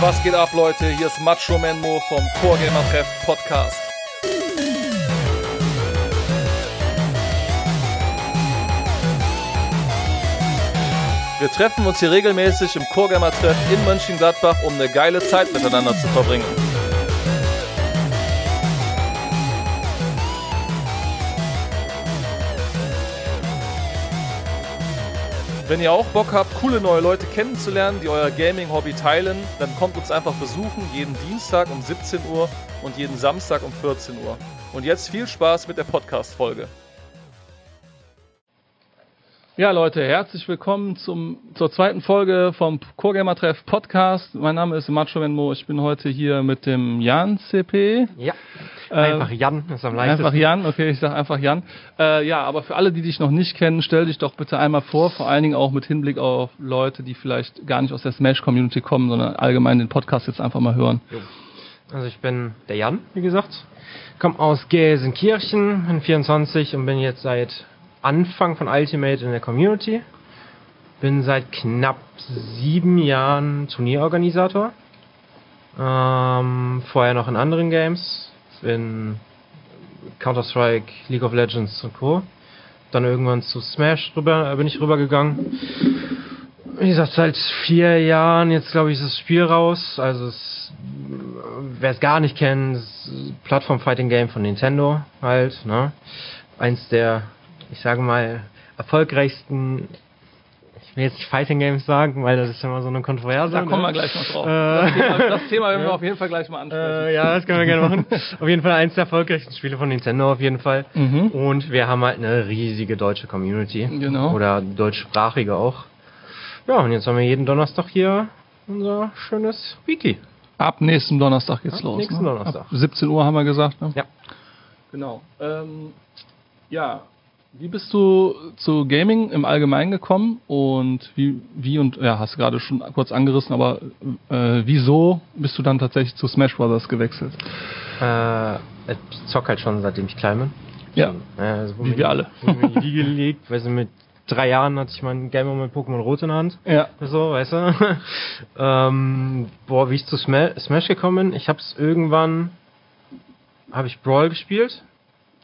Was geht ab, Leute? Hier ist Macho Menmo vom Core Gamer Treff Podcast. Wir treffen uns hier regelmäßig im Core Gamer Treff in Mönchengladbach, um eine geile Zeit miteinander zu verbringen. Wenn ihr auch Bock habt, coole neue Leute kennenzulernen, die euer Gaming-Hobby teilen, dann kommt uns einfach besuchen, jeden Dienstag um 17 Uhr und jeden Samstag um 14 Uhr. Und jetzt viel Spaß mit der Podcast-Folge. Ja, Leute, herzlich willkommen zum, zur zweiten Folge vom Core Treff Podcast. Mein Name ist Macho Menmo. Ich bin heute hier mit dem Jan CP. Ja. Einfach Jan ist am leichtesten. Einfach Jan, okay, ich sag einfach Jan. Äh, ja, aber für alle, die dich noch nicht kennen, stell dich doch bitte einmal vor, vor allen Dingen auch mit Hinblick auf Leute, die vielleicht gar nicht aus der Smash-Community kommen, sondern allgemein den Podcast jetzt einfach mal hören. Also ich bin der Jan, wie gesagt. Komme aus Gelsenkirchen, bin 24 und bin jetzt seit Anfang von Ultimate in der Community. Bin seit knapp sieben Jahren Turnierorganisator. Ähm, vorher noch in anderen Games, in Counter-Strike, League of Legends und Co. Dann irgendwann zu Smash rüber, bin ich rübergegangen. Wie gesagt, seit vier Jahren jetzt glaube ich ist das Spiel raus. Also wer es gar nicht kennt, Plattform-Fighting-Game von Nintendo halt. Ne? Eins der ich sage mal, erfolgreichsten, ich will jetzt nicht Fighting Games sagen, weil das ist immer so eine Kontroverse. Da kommen wir ne? gleich noch drauf. Äh, das, Thema, das Thema werden wir auf jeden Fall gleich mal ansprechen. Äh, ja, das können wir gerne machen. auf jeden Fall eins der erfolgreichsten Spiele von Nintendo auf jeden Fall. Mhm. Und wir haben halt eine riesige deutsche Community. Genau. Oder deutschsprachige auch. Ja, und jetzt haben wir jeden Donnerstag hier unser schönes Wiki. Ab nächsten Donnerstag geht's Ab los. nächsten ne? Donnerstag. Ab 17 Uhr haben wir gesagt. Ne? Ja. Genau. Ähm, ja, wie bist du zu Gaming im Allgemeinen gekommen und wie, wie und ja, hast du gerade schon kurz angerissen, aber äh, wieso bist du dann tatsächlich zu Smash Brothers gewechselt? Äh, ich zock halt schon seitdem ich klein bin. Ja, Ja, also wo Wie wir die- alle. Wiege gelegt, weil sie mit drei Jahren hatte ich mein Game mit Pokémon Rot in der Hand. ja, So, weißt du? ähm, boah, wie ich zu Sma Smash gekommen bin, ich hab's irgendwann, habe ich Brawl gespielt.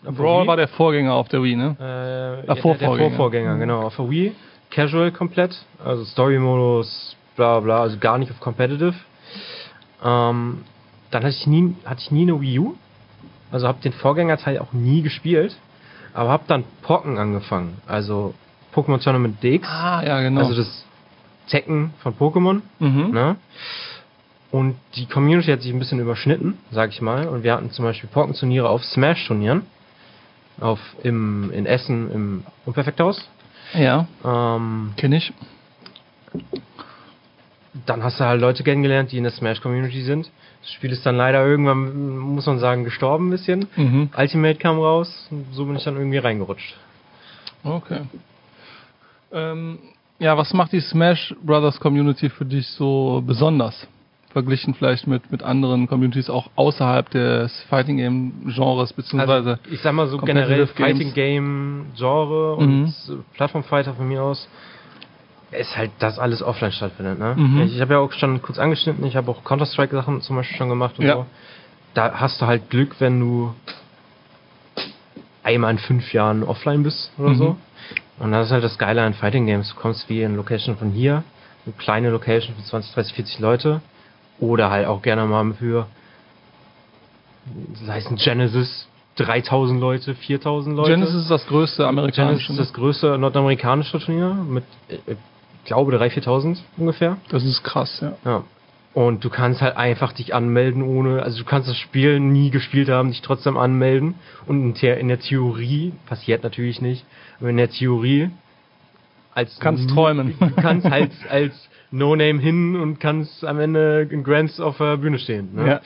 Brawl Wii. war der Vorgänger auf der Wii, ne? äh, Der der, Vorvorgänger. der Vorvorgänger, genau, auf der Wii. Casual komplett, also Story-Modus, bla bla, also gar nicht auf Competitive. Ähm, dann hatte ich nie, hatte ich nie eine Wii U, also habe den Vorgängerteil auch nie gespielt, aber habe dann Pocken angefangen, also Pokémon Tournament DX, Ah, ja, genau. also das Tekken von Pokémon, mhm. ne? Und die Community hat sich ein bisschen überschnitten, sag ich mal. Und wir hatten zum Beispiel Pokémon-Turniere auf Smash-Turnieren. Auf, im, in Essen im Unperfekthaus. Ja, Ähm, kenne ich. dann hast du halt Leute kennengelernt, die in der Smash-Community sind. Das Spiel ist dann leider irgendwann, muss man sagen, gestorben ein bisschen. Mhm. Ultimate kam raus und so bin ich dann irgendwie reingerutscht. Okay. Ähm, ja, was macht die Smash Brothers Community für dich so besonders? Verglichen vielleicht mit, mit anderen Communities auch außerhalb des Fighting Game Genres, beziehungsweise. Also, ich sag mal so generell. Fighting Game Genre Mhm. und Plattform Fighter von mir aus ist halt, dass alles offline stattfindet. Ne? Mhm. Ich, ich habe ja auch schon kurz angeschnitten, ich habe auch Counter Strike Sachen zum Beispiel schon gemacht und Ja. so. Da hast du halt Glück, wenn du einmal in fünf Jahren offline bist oder Mhm. so. Und das ist halt das Geile an Fighting Games. Du kommst wie in Location von hier, eine kleine Location für 20, 30, 40 Leute. Oder halt auch gerne mal für, sei es ein Genesis, 3000 Leute, 4000 Leute. Genesis ist das größte amerikanische. Genesis ist das größte nordamerikanische Turnier mit, ich glaube, 3.000, 4.000 ungefähr. das ist krass, ja. Ja. Und du kannst halt einfach dich anmelden ohne, also du kannst das Spiel nie gespielt haben, dich trotzdem anmelden. Und in der, in der Theorie, passiert natürlich nicht, aber in der Theorie, als Kannst träumen. Du kannst halt als No-Name hin und kannst am Ende in Grants auf der Bühne stehen. Ne? Ja.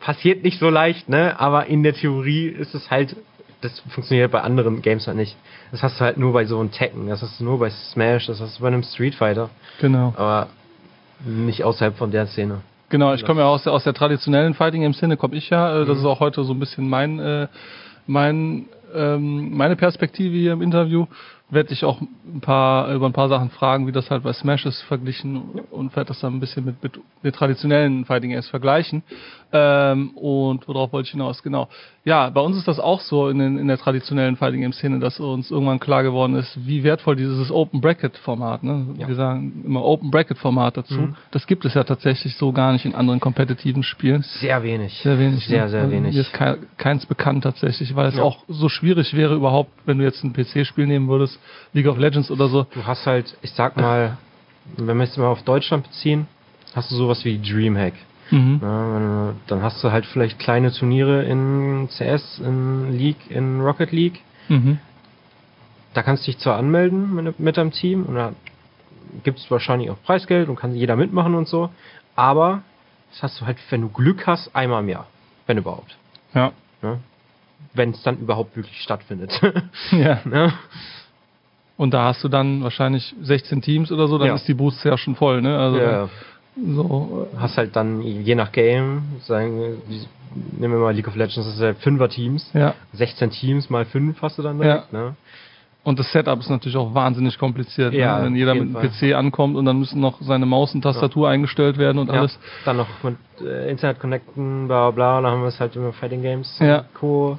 Passiert nicht so leicht, ne? Aber in der Theorie ist es halt, das funktioniert bei anderen Games halt nicht. Das hast du halt nur bei so einem Tekken, das hast du nur bei Smash, das hast du bei einem Street Fighter, Genau. aber nicht außerhalb von der Szene. Genau, ich komme ja aus der, aus der traditionellen Fighting Game Szene, komme ich ja. Äh, Das Mhm. ist auch heute so ein bisschen mein, äh, mein, ähm, meine Perspektive hier im Interview. Werde dich auch ein paar, über ein paar Sachen fragen, wie das halt bei Smash ist verglichen und werde das dann ein bisschen mit, mit den traditionellen Fighting Games vergleichen. Ähm, und worauf wollte ich hinaus? Genau. Ja, bei uns ist das auch so in, den, in der traditionellen Fighting Game Szene, dass uns irgendwann klar geworden ist, wie wertvoll dieses Open Bracket Format, ne? Ja. Wir sagen immer Open Bracket Format dazu. Mhm. Das gibt es ja tatsächlich so gar nicht in anderen kompetitiven Spielen. Sehr wenig. Sehr wenig. Sehr, ne? sehr Also wenig. Mir ist kei- keins bekannt tatsächlich, weil es Ja. auch so schwierig wäre überhaupt, wenn du jetzt ein PC-Spiel nehmen würdest, League of Legends oder so. Du hast halt, ich sag mal, wenn wir es mal auf Deutschland beziehen, hast du sowas wie Dreamhack. Mhm. Du- dann hast du halt vielleicht kleine Turniere in CS, in League, in Rocket League. Mhm. Da kannst du dich zwar anmelden mit, mit deinem Team und da gibt es wahrscheinlich auch Preisgeld und kann jeder mitmachen und so. Aber das hast du halt, wenn du Glück hast, einmal im Jahr. Wenn überhaupt. Ja. Ne? Wenn es dann überhaupt wirklich stattfindet. ja. ne? Und da hast du dann wahrscheinlich 16 Teams oder so, dann Ja. ist die Boost ja schon voll, ne? Also ja. So. hast halt dann je nach Game, sagen nehmen wir mal League of Legends, das ist ja Fünfer-Teams. Ja. 16 Teams mal 5 hast du dann direkt, ne? Und das Setup ist natürlich auch wahnsinnig kompliziert, Ja, ne? wenn jeder mit dem Fall. PC ankommt und dann müssen noch seine Maus und Tastatur eingestellt werden und Ja, alles. Dann noch mit äh, Internet connecten, bla bla bla, dann haben wir es halt immer Fighting Games, Ja. Co.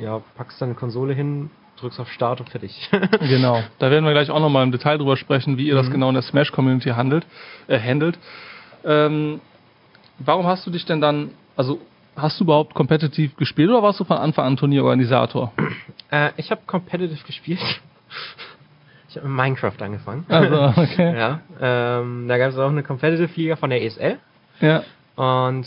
Ja, packst dann eine Konsole hin, drückst auf Start und fertig. Genau. Da werden wir gleich auch nochmal im Detail drüber sprechen, wie ihr das Mhm. genau in der Smash-Community handelt, äh, handelt. Ähm, warum hast du dich denn dann, also hast du überhaupt competitive gespielt oder warst du von Anfang an Turnierorganisator? äh, ich habe Competitive gespielt. Ich habe mit Minecraft angefangen. Also, okay. Ja, ähm, da gab es auch eine Competitive-Liga von der ESL. Ja. Und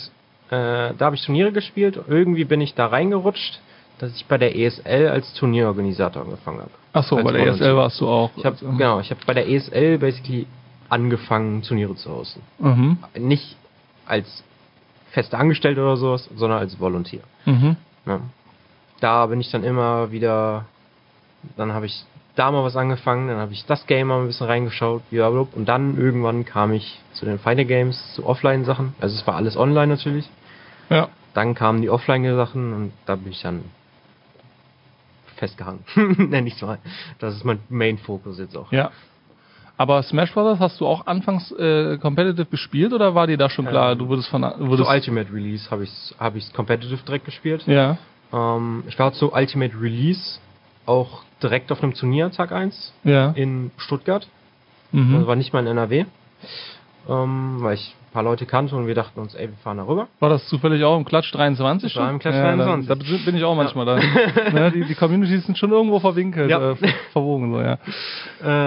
äh, da habe ich Turniere gespielt. Irgendwie bin ich da reingerutscht, dass ich bei der ESL als Turnierorganisator angefangen habe. Ach so, Als bei der. ESL warst du auch. Ich habe genau, ich habe bei der ESL basically angefangen Turniere zu hosten. Mhm. Nicht als fester Angestellter oder sowas, sondern als Volunteer. Mhm. Ja. Da bin ich dann immer wieder, dann habe ich da mal was angefangen, dann habe ich das Game mal ein bisschen reingeschaut, und dann irgendwann kam ich zu den Fighter Games, zu Offline-Sachen. Also es war alles online natürlich. Ja. Dann kamen die Offline-Sachen und da bin ich dann festgehangen. Nenn ich mal. Das ist mein Main-Fokus jetzt auch. Ja. Aber Smash Brothers hast du auch anfangs äh, competitive gespielt oder war dir da schon klar, Ähm, du würdest von Zu würdest Ultimate Release habe ich hab ich's Competitive direkt gespielt. Ja. Ähm, ich war zu Ultimate Release auch direkt auf einem Turnier Tag 1 Ja. in Stuttgart. Mhm. Das war nicht mal in NRW. Ähm, weil ich paar Leute kannte und wir dachten uns, ey, wir fahren da rüber. War das zufällig auch im Klatsch 23? Das war im Klatsch ja, 23. Da, da bin ich auch manchmal da. ne, die, die Communities sind schon irgendwo verwinkelt, Ja. äh, verwogen so, ja.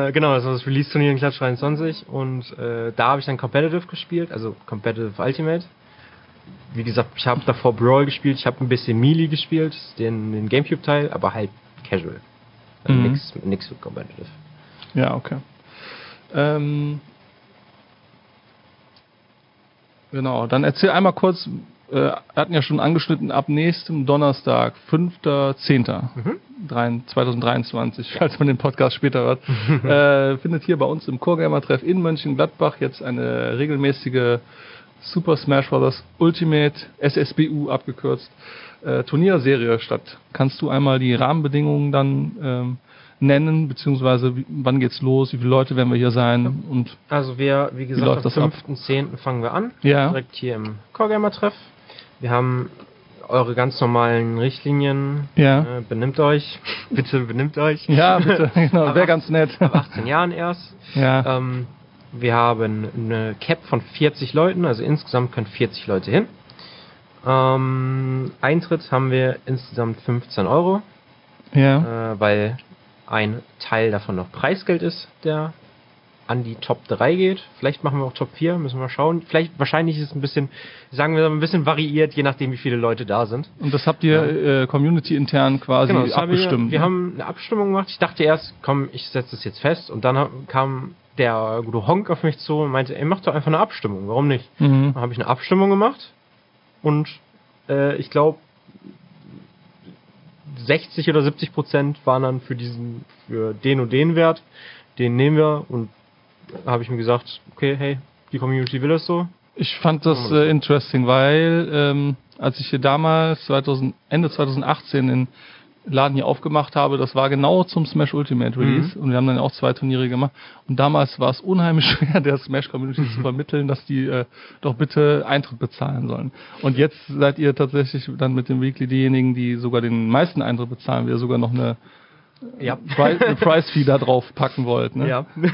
Äh, genau, das war das Release-Turnier in Klatsch 23 und äh, da habe ich dann Competitive gespielt, also Competitive Ultimate. Wie gesagt, ich habe davor Brawl gespielt, ich habe ein bisschen Melee gespielt, den, den Gamecube-Teil, aber halt casual. Also Mhm. nix, nix für Competitive. Ja, okay. Ähm, genau, dann erzähl einmal kurz, äh, wir hatten ja schon angeschnitten, ab nächstem Donnerstag, 5.10. Mhm. drein- 2023, falls man den Podcast später hört, äh, findet hier bei uns im Core-Gamer-Treff in Mönchengladbach jetzt eine regelmäßige Super Smash Bros. Ultimate SSBU abgekürzt äh, Turnierserie statt. Kannst du einmal die Rahmenbedingungen dann ähm, nennen, beziehungsweise wie, wann geht's los, wie viele Leute werden wir hier sein und Also wir, wie gesagt, das am ab? 5.10. fangen wir an. Ja. Direkt hier im Core-Gamer-Treff. Wir haben eure ganz normalen Richtlinien. Ja. Äh, benimmt euch. Bitte benimmt euch. ja, bitte, genau, wäre ganz nett. Ab 18 Jahren erst. ja. Ähm, wir haben eine Cap von 40 Leuten, also insgesamt können 40 Leute hin. Ähm, Eintritt haben wir insgesamt 15 Euro, ja. äh, weil ein Teil davon noch Preisgeld ist, der an die Top 3 geht. Vielleicht machen wir auch Top 4, müssen wir schauen. Vielleicht, wahrscheinlich ist es ein bisschen, sagen wir, ein bisschen variiert, je nachdem, wie viele Leute da sind. Und das habt ihr äh, community intern quasi Genau, abgestimmt. Wir, wir ne? haben eine Abstimmung gemacht. Ich dachte erst, komm, ich setze das jetzt fest. Und dann kam der gute Honk auf mich zu und meinte, ey, mach doch einfach eine Abstimmung. Warum nicht? mhm. Dann habe ich eine Abstimmung gemacht. Und äh, ich glaube, 60 oder 70 Prozent waren dann für diesen, für den und den Wert. Den nehmen wir. Und habe ich mir gesagt, okay, hey, die Community will das so. Ich fand das äh, interesting, weil ähm, als ich hier damals 2000, Ende 2018 in Laden hier aufgemacht habe, das war genau zum Smash Ultimate Release Mhm. und wir haben dann auch zwei Turniere gemacht und damals war es unheimlich schwer, der Smash Community zu vermitteln, dass die äh, doch bitte Eintritt bezahlen sollen. Und jetzt seid ihr tatsächlich dann mit dem Weekly diejenigen, die sogar den meisten Eintritt bezahlen, wir sogar noch eine, Ja. Pri eine Price Fee da drauf packen wollt. Ne? Ja. ich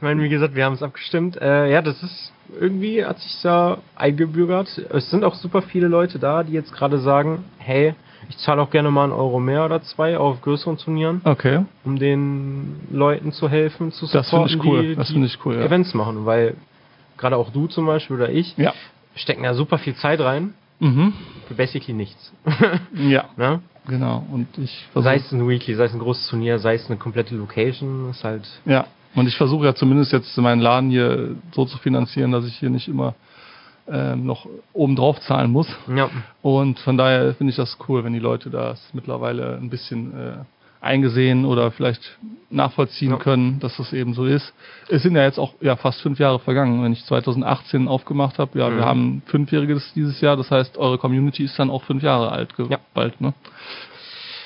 meine, wie gesagt, wir haben es abgestimmt. Äh, ja, das ist irgendwie hat sich da eingebürgert. Es sind auch super viele Leute da, die jetzt gerade sagen, hey, ich zahle auch gerne mal einen Euro mehr oder zwei auf größeren Turnieren, Okay, um den Leuten zu helfen, zu Das finde ich supporten, cool. die, Das finde ich cool, ja. Events machen, weil gerade auch du zum Beispiel oder ich ja. stecken da super viel Zeit rein Mhm. für basically nichts. Ja, ne? genau. Und ich Sei es ein Weekly, sei es ein großes Turnier, sei es eine komplette Location, ist halt Ja, und ich versuche ja zumindest jetzt meinen Laden hier so zu finanzieren, dass ich hier nicht immer ähm, noch obendrauf zahlen muss. ja. Und von daher finde ich das cool, wenn die Leute das mittlerweile ein bisschen äh, eingesehen oder vielleicht nachvollziehen Ja. können, dass das eben so ist. Es sind ja jetzt auch ja, fast fünf Jahre vergangen, wenn ich 2018 aufgemacht habe. Ja, Mhm. wir haben fünfjähriges dieses Jahr, das heißt, eure Community ist dann auch fünf Jahre alt Ja. bald. Ne?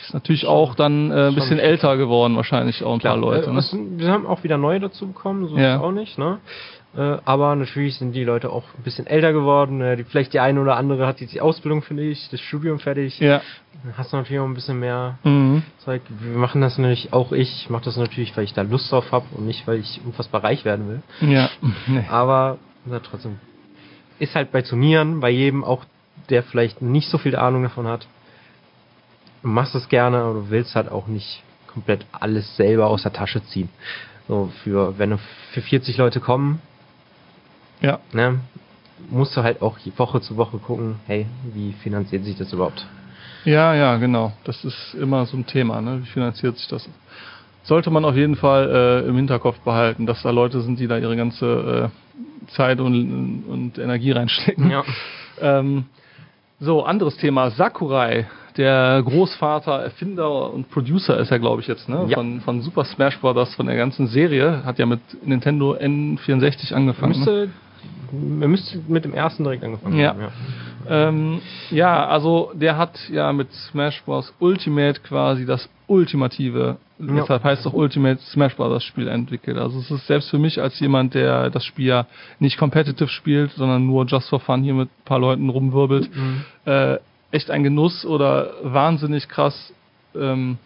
Ist natürlich auch dann äh, ein bisschen älter geworden, wahrscheinlich auch ein paar Leute. Äh, Ne? wir haben auch wieder neue dazu bekommen, so Ja. ist auch nicht, ne? Äh, aber natürlich sind die Leute auch ein bisschen älter geworden. Äh, die, vielleicht die eine oder andere hat jetzt die Ausbildung fertig, das Studium fertig. Ja. Dann hast du natürlich auch ein bisschen mehr Mhm. Zeug. Wir machen das natürlich, auch ich mache das natürlich, weil ich da Lust drauf habe und nicht, weil ich unfassbar reich werden will. Ja. Nee. Aber ja, trotzdem ist halt bei Turnieren, bei jedem auch, der vielleicht nicht so viel Ahnung davon hat. Du machst es gerne, aber du willst halt auch nicht komplett alles selber aus der Tasche ziehen. So für, wenn du für 40 Leute kommen, Ja. ne, musst du halt auch Woche zu Woche gucken, hey, wie finanziert sich das überhaupt? Ja, ja, genau. Das ist immer so ein Thema, ne? Wie finanziert sich das? Sollte man auf jeden Fall äh, im Hinterkopf behalten, dass da Leute sind, die da ihre ganze äh, Zeit und, und Energie reinstecken. Ja. Ähm, so, anderes Thema. Sakurai, der Großvater, Erfinder und Producer ist er, glaube ich, jetzt, ne? Ja. Von, von Super Smash Bros., von der ganzen Serie. Hat ja mit Nintendo N64 angefangen. ne? Müsste, wir müssten mit dem ersten direkt angefangen Ja. haben. Ja. Ähm, ja, also der hat ja mit Smash Bros. Ultimate quasi das ultimative, Ja. deshalb heißt auch Ultimate Smash Bros. Spiel entwickelt. Also es ist selbst für mich als jemand, der das Spiel ja nicht competitive spielt, sondern nur just for fun hier mit ein paar Leuten rumwirbelt, Mhm. äh, echt ein Genuss oder wahnsinnig krass ähm,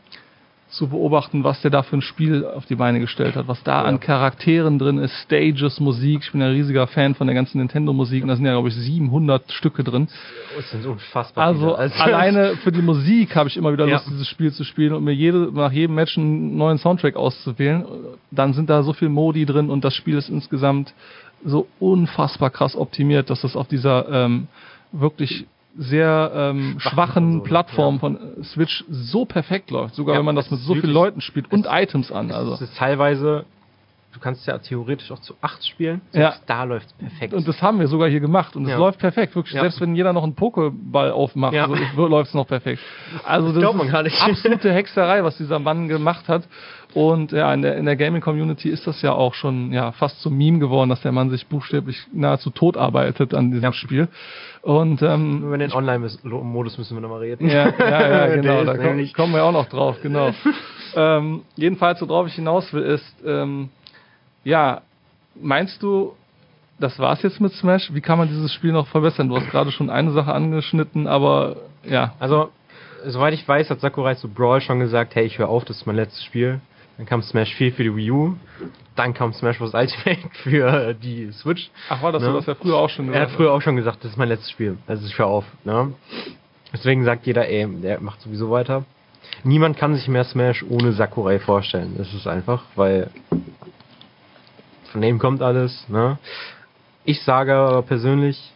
zu beobachten, was der da für ein Spiel auf die Beine gestellt hat, was da Ja. an Charakteren drin ist, Stages, Musik. Ich bin ein riesiger Fan von der ganzen Nintendo-Musik und da sind ja, glaube ich, 700 Stücke drin. Oh, es sind unfassbar Also, viele. alleine für die Musik habe ich immer wieder Ja. Lust, dieses Spiel zu spielen und mir jede, nach jedem Match einen neuen Soundtrack auszuwählen. Dann sind da so viel Modi drin und das Spiel ist insgesamt so unfassbar krass optimiert, dass das auf dieser ähm, wirklich sehr ähm, schwachen Konsole, Plattform ja. von äh, Switch so perfekt läuft, sogar Ja, wenn man das mit so vielen Leuten spielt und Items an. Es Also. ist teilweise, du kannst ja theoretisch auch zu 8 spielen. Ja. Da läuft perfekt. Und das haben wir sogar hier gemacht und es Ja. läuft perfekt. Wirklich, Ja. selbst wenn jeder noch einen Pokéball aufmacht, Ja. so, läuft es noch perfekt. Also das man ist absolute Hexerei, was dieser Mann gemacht hat. Und ja, in der, in der Gaming-Community ist das ja auch schon ja, fast zum Meme geworden, dass der Mann sich buchstäblich nahezu tot arbeitet an diesem Ja. Spiel. Und ähm, Über den Online-Modus müssen wir nochmal reden. ja, ja, ja, genau, da komm, kommen wir auch noch drauf, genau. ähm, jedenfalls, worauf ich hinaus will, ist, ähm, ja, meinst du, das war's jetzt mit Smash? Wie kann man dieses Spiel noch verbessern? Du hast gerade schon eine Sache angeschnitten, aber ja, Also, soweit ich weiß, hat Sakurai zu Brawl schon gesagt, hey, ich höre auf, das ist mein letztes Spiel. Dann kam Smash 4 für die Wii U. Dann kam Smash Bros. Ultimate für die Switch. ach, war das so, Ne? dass er früher auch schon Er hat gesagt früher auch schon gesagt, das ist mein letztes Spiel. Also ich höre auf. Ne? Deswegen sagt jeder, ey, der macht sowieso weiter. Niemand kann sich mehr Smash ohne Sakurai vorstellen. Das ist einfach, weil von dem kommt alles. Ne? Ich sage aber persönlich,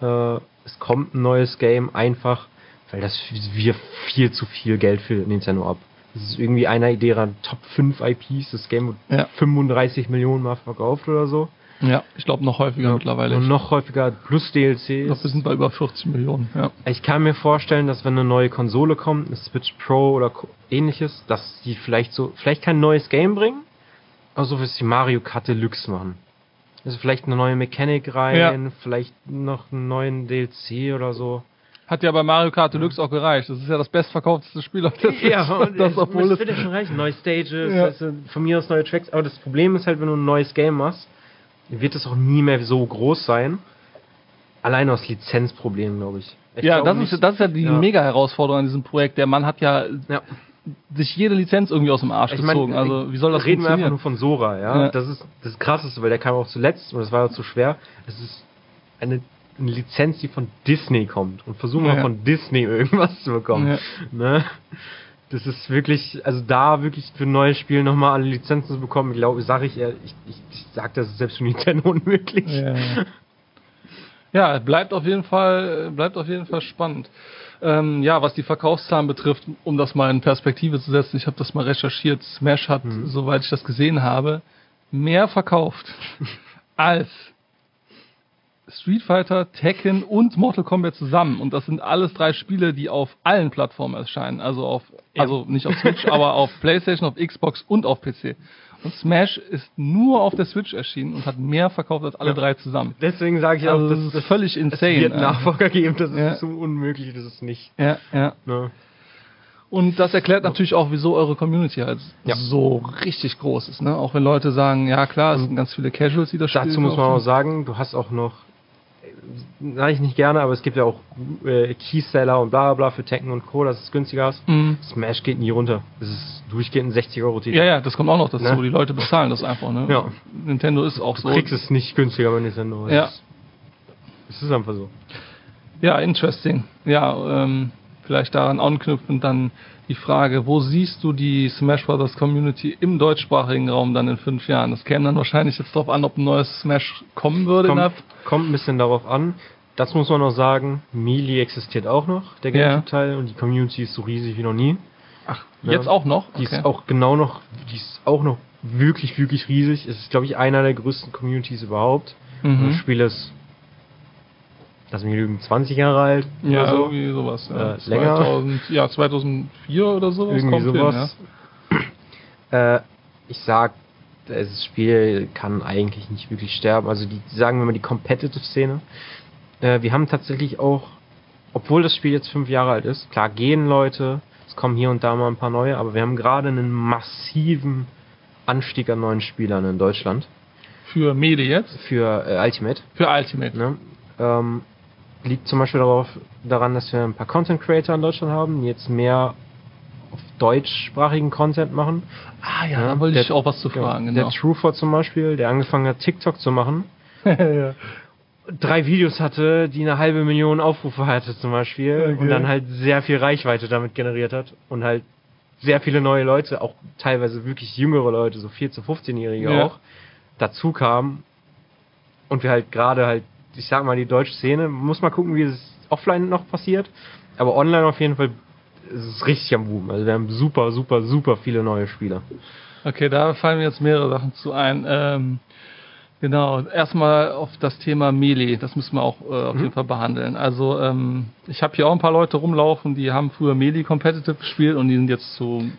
äh, es kommt ein neues Game einfach, weil das wir viel zu viel Geld für Nintendo ab. Das ist irgendwie einer ihrer Top 5 IPs. Das Game wird Ja. 35 Millionen Mal verkauft oder so. Ja, ich glaube noch häufiger mittlerweile. Und noch häufiger plus glaube, wir sind bei über 40 Millionen. Ja. Ich kann mir vorstellen, dass wenn eine neue Konsole kommt, eine Switch Pro oder ähnliches, dass die vielleicht so, vielleicht kein neues Game bringen, aber so was wie Mario Kart Deluxe machen. Also vielleicht eine neue Mechanik rein, Ja. vielleicht noch einen neuen DLC oder so. Hat ja bei Mario Kart Deluxe auch gereicht. Das ist ja das bestverkaufteste Spiel auf der Switch. Ja, und das, obwohl das es wird ja schon reichen. Neue Stages, Ja. weißt du, von mir aus neue Tracks. Aber das Problem ist halt, wenn du ein neues Game machst, wird es auch nie mehr so groß sein. Allein aus Lizenzproblemen, glaube ich. ich ja, glaub das nicht- ist, das ist ja die Ja. mega Herausforderung an diesem Projekt. Der Mann hat ja Ja. Sich jede Lizenz irgendwie aus dem Arsch Ich meine, gezogen. also wie soll das reden wir einfach funktionieren? nur von Sora, ja? Ja. Das ist das Krasseste, weil der kam auch zuletzt und das war ja zu schwer. Es ist eine, eine Lizenz, die von Disney kommt und versuchen wir Ja. von Disney irgendwas zu bekommen. Ja. Ne? Das ist wirklich, also da wirklich für ein neues Spiel nochmal alle Lizenzen zu bekommen, glaube sage ich, eher- ich, ich, ich sag, das ist selbst für Nintendo unmöglich. Ja, bleibt auf jeden Fall, bleibt auf jeden Fall spannend. Ähm, ja, was die Verkaufszahlen betrifft, um das mal in Perspektive zu setzen, ich habe das mal recherchiert. Smash hat, Mhm. soweit ich das gesehen habe, mehr verkauft als Street Fighter, Tekken und Mortal Kombat zusammen. Und das sind alles drei Spiele, die auf allen Plattformen erscheinen. Also auf, also nicht auf Switch, aber auf PlayStation, auf Xbox und auf PC. Und Smash ist nur auf der Switch erschienen und hat mehr verkauft als alle Ja. drei zusammen. Deswegen sage ich Also auch, das dass ist das völlig es insane. wird also. Nachfolger geben, das ist Ja. so unmöglich, das ist nicht. Ja, ja. Ne? Und das erklärt natürlich auch, wieso eure Community halt Ja. so richtig groß ist. Ne? Auch wenn Leute sagen, ja klar, es sind ganz viele Casuals, die das Spiel Dazu muss man auch sagen, du hast auch noch, sage ich nicht gerne, aber es gibt ja auch äh, Keyseller und bla bla bla für Tekken und Co., das ist günstiger ist. Mhm. Smash geht nie runter. Das ist durchgehend ein 60 Euro Titel. Ja, ja, das kommt auch noch dazu. Ne? Die Leute bezahlen das einfach. Ne? Ja. Nintendo ist auch Du so. kriegst es nicht günstiger bei Nintendo. Ja. Es ist- Es ist einfach so. Ja, interesting. Ja, ähm, vielleicht daran anknüpfend dann die Frage, wo siehst du die Smash Brothers Community im deutschsprachigen Raum dann in fünf Jahren? Das käme dann wahrscheinlich jetzt darauf an, ob ein neues Smash kommen würde. Kommt, kommt ein bisschen darauf an. Das muss man noch sagen. Melee existiert auch noch, der. Gamecube-Teil, und die Community ist so riesig wie noch nie. Ach, Ja. jetzt auch noch? Die Okay. ist auch genau noch, die ist auch noch wirklich, wirklich riesig. Es ist, glaube ich, einer der größten Communities überhaupt. Das mhm. Spiel ist, lass mich lügen, 20 Jahre alt Ja, oder so. irgendwie sowas. Ja. Äh, länger. 2000, ja, 2004 oder sowas. Irgendwie kommt hin, sowas. Äh, ich sag, das Spiel kann eigentlich nicht wirklich sterben. Also die sagen wir mal die Competitive-Szene. Äh, wir haben tatsächlich auch, obwohl das Spiel jetzt fünf Jahre alt ist, klar gehen Leute, es kommen hier und da mal ein paar neue, aber wir haben gerade einen massiven Anstieg an neuen Spielern in Deutschland Für Mede jetzt? für äh, Ultimate. Für Ultimate. Ne? Ähm, liegt zum Beispiel darauf, daran, dass wir ein paar Content Creator in Deutschland haben, die jetzt mehr auf deutschsprachigen Content machen. Ah ja, Ja, da wollte der- ich auch was zu fragen. Der Genau. Trufer zum Beispiel, der angefangen hat, TikTok zu machen, ja. drei Videos hatte, die eine halbe Million Aufrufe hatte zum Beispiel Okay. und dann halt sehr viel Reichweite damit generiert hat und halt sehr viele neue Leute, auch teilweise wirklich jüngere Leute, so 14-, 15-Jährige Ja. auch, dazu kamen und wir halt gerade halt, ich sag mal, die deutsche Szene, muss mal gucken, wie es offline noch passiert, aber online auf jeden Fall ist es richtig am Boom. Also wir haben super, super, super viele neue Spieler. Okay, da fallen mir jetzt mehrere Sachen zu ein. Ähm, genau, erstmal auf das Thema Melee, das müssen wir auch äh, auf Mhm. jeden Fall behandeln. Also ähm, ich habe hier auch ein paar Leute rumlaufen, die haben früher Melee Competitive gespielt und die sind jetzt zu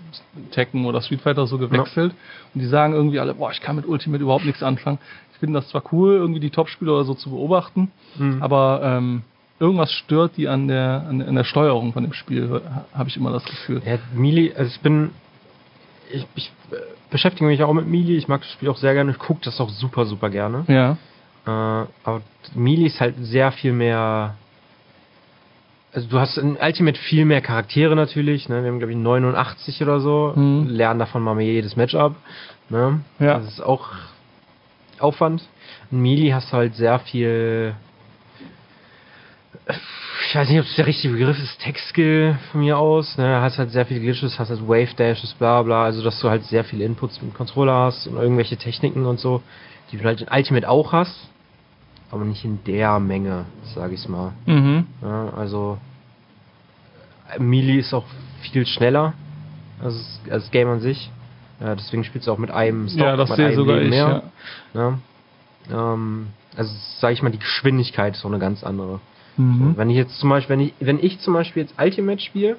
Tekken oder Street Fighter so gewechselt und die sagen irgendwie alle, boah, ich kann mit Ultimate überhaupt nichts anfangen. Ich finde das zwar cool, irgendwie die Topspieler oder so zu beobachten, Mhm. aber ähm, irgendwas stört die an der, an, der- an der Steuerung von dem Spiel, habe ich immer das Gefühl. Ja, Melee, also ich bin. Ich, ich äh, beschäftige mich auch mit Melee, ich mag das Spiel auch sehr gerne, ich gucke das auch super, super gerne. Ja. Äh, aber Melee ist halt sehr viel mehr. Also du hast in Ultimate viel mehr Charaktere natürlich, ne? Wir haben glaube ich 89 oder so, Mhm. lernen davon mal jedes Matchup. Ne? Ja. Das ist auch Aufwand. In Melee hast du halt sehr viel. Ich weiß nicht, ob es der richtige Begriff ist, Tech-Skill von mir aus. Ne? Hast halt sehr viele Glitches, hast halt Wave-Dashes, bla bla. Also, dass du halt sehr viele Inputs mit dem Controller hast und irgendwelche Techniken und so, die du halt in Ultimate auch hast, aber nicht in der Menge, sage ich mal. Mhm. Ja, also, Melee ist auch viel schneller als als das Game an sich. Ja, deswegen spielst du auch mit einem Stock, Ja, das mit sehe einem sogar Leben ich. Ja. Ne? Ähm, also sage ich mal, die Geschwindigkeit ist auch eine ganz andere. Mhm. Wenn ich jetzt zum Beispiel, wenn ich, wenn ich zum Beispiel jetzt Ultimate spiele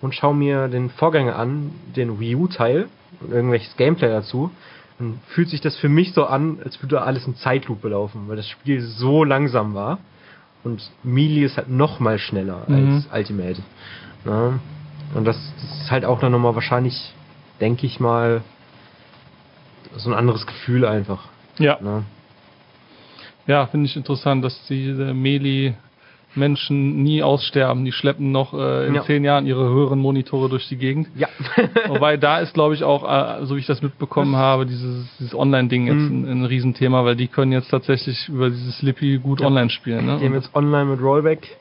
und schaue mir den Vorgänger an, den Wii U-Teil und irgendwelches Gameplay dazu, dann fühlt sich das für mich so an, als würde alles in Zeitlupe laufen, weil das Spiel so langsam war und Melee ist halt noch mal schneller Mhm. als Ultimate. Ne? Und das, das ist halt auch dann nochmal wahrscheinlich, denke ich mal, so ein anderes Gefühl einfach. Ja, Ne? ja, finde ich interessant, dass diese Melee-Menschen nie aussterben. Die schleppen noch äh, in Ja. zehn Jahren ihre höheren Monitore durch die Gegend. Ja. Wobei da ist, glaube ich, auch, äh, so wie ich das mitbekommen habe, dieses, dieses Online-Ding jetzt Mhm. ein, ein Riesenthema, weil die können jetzt tatsächlich über dieses Slippy gut Ja. online spielen. Ne? Die haben jetzt online mit Rollback.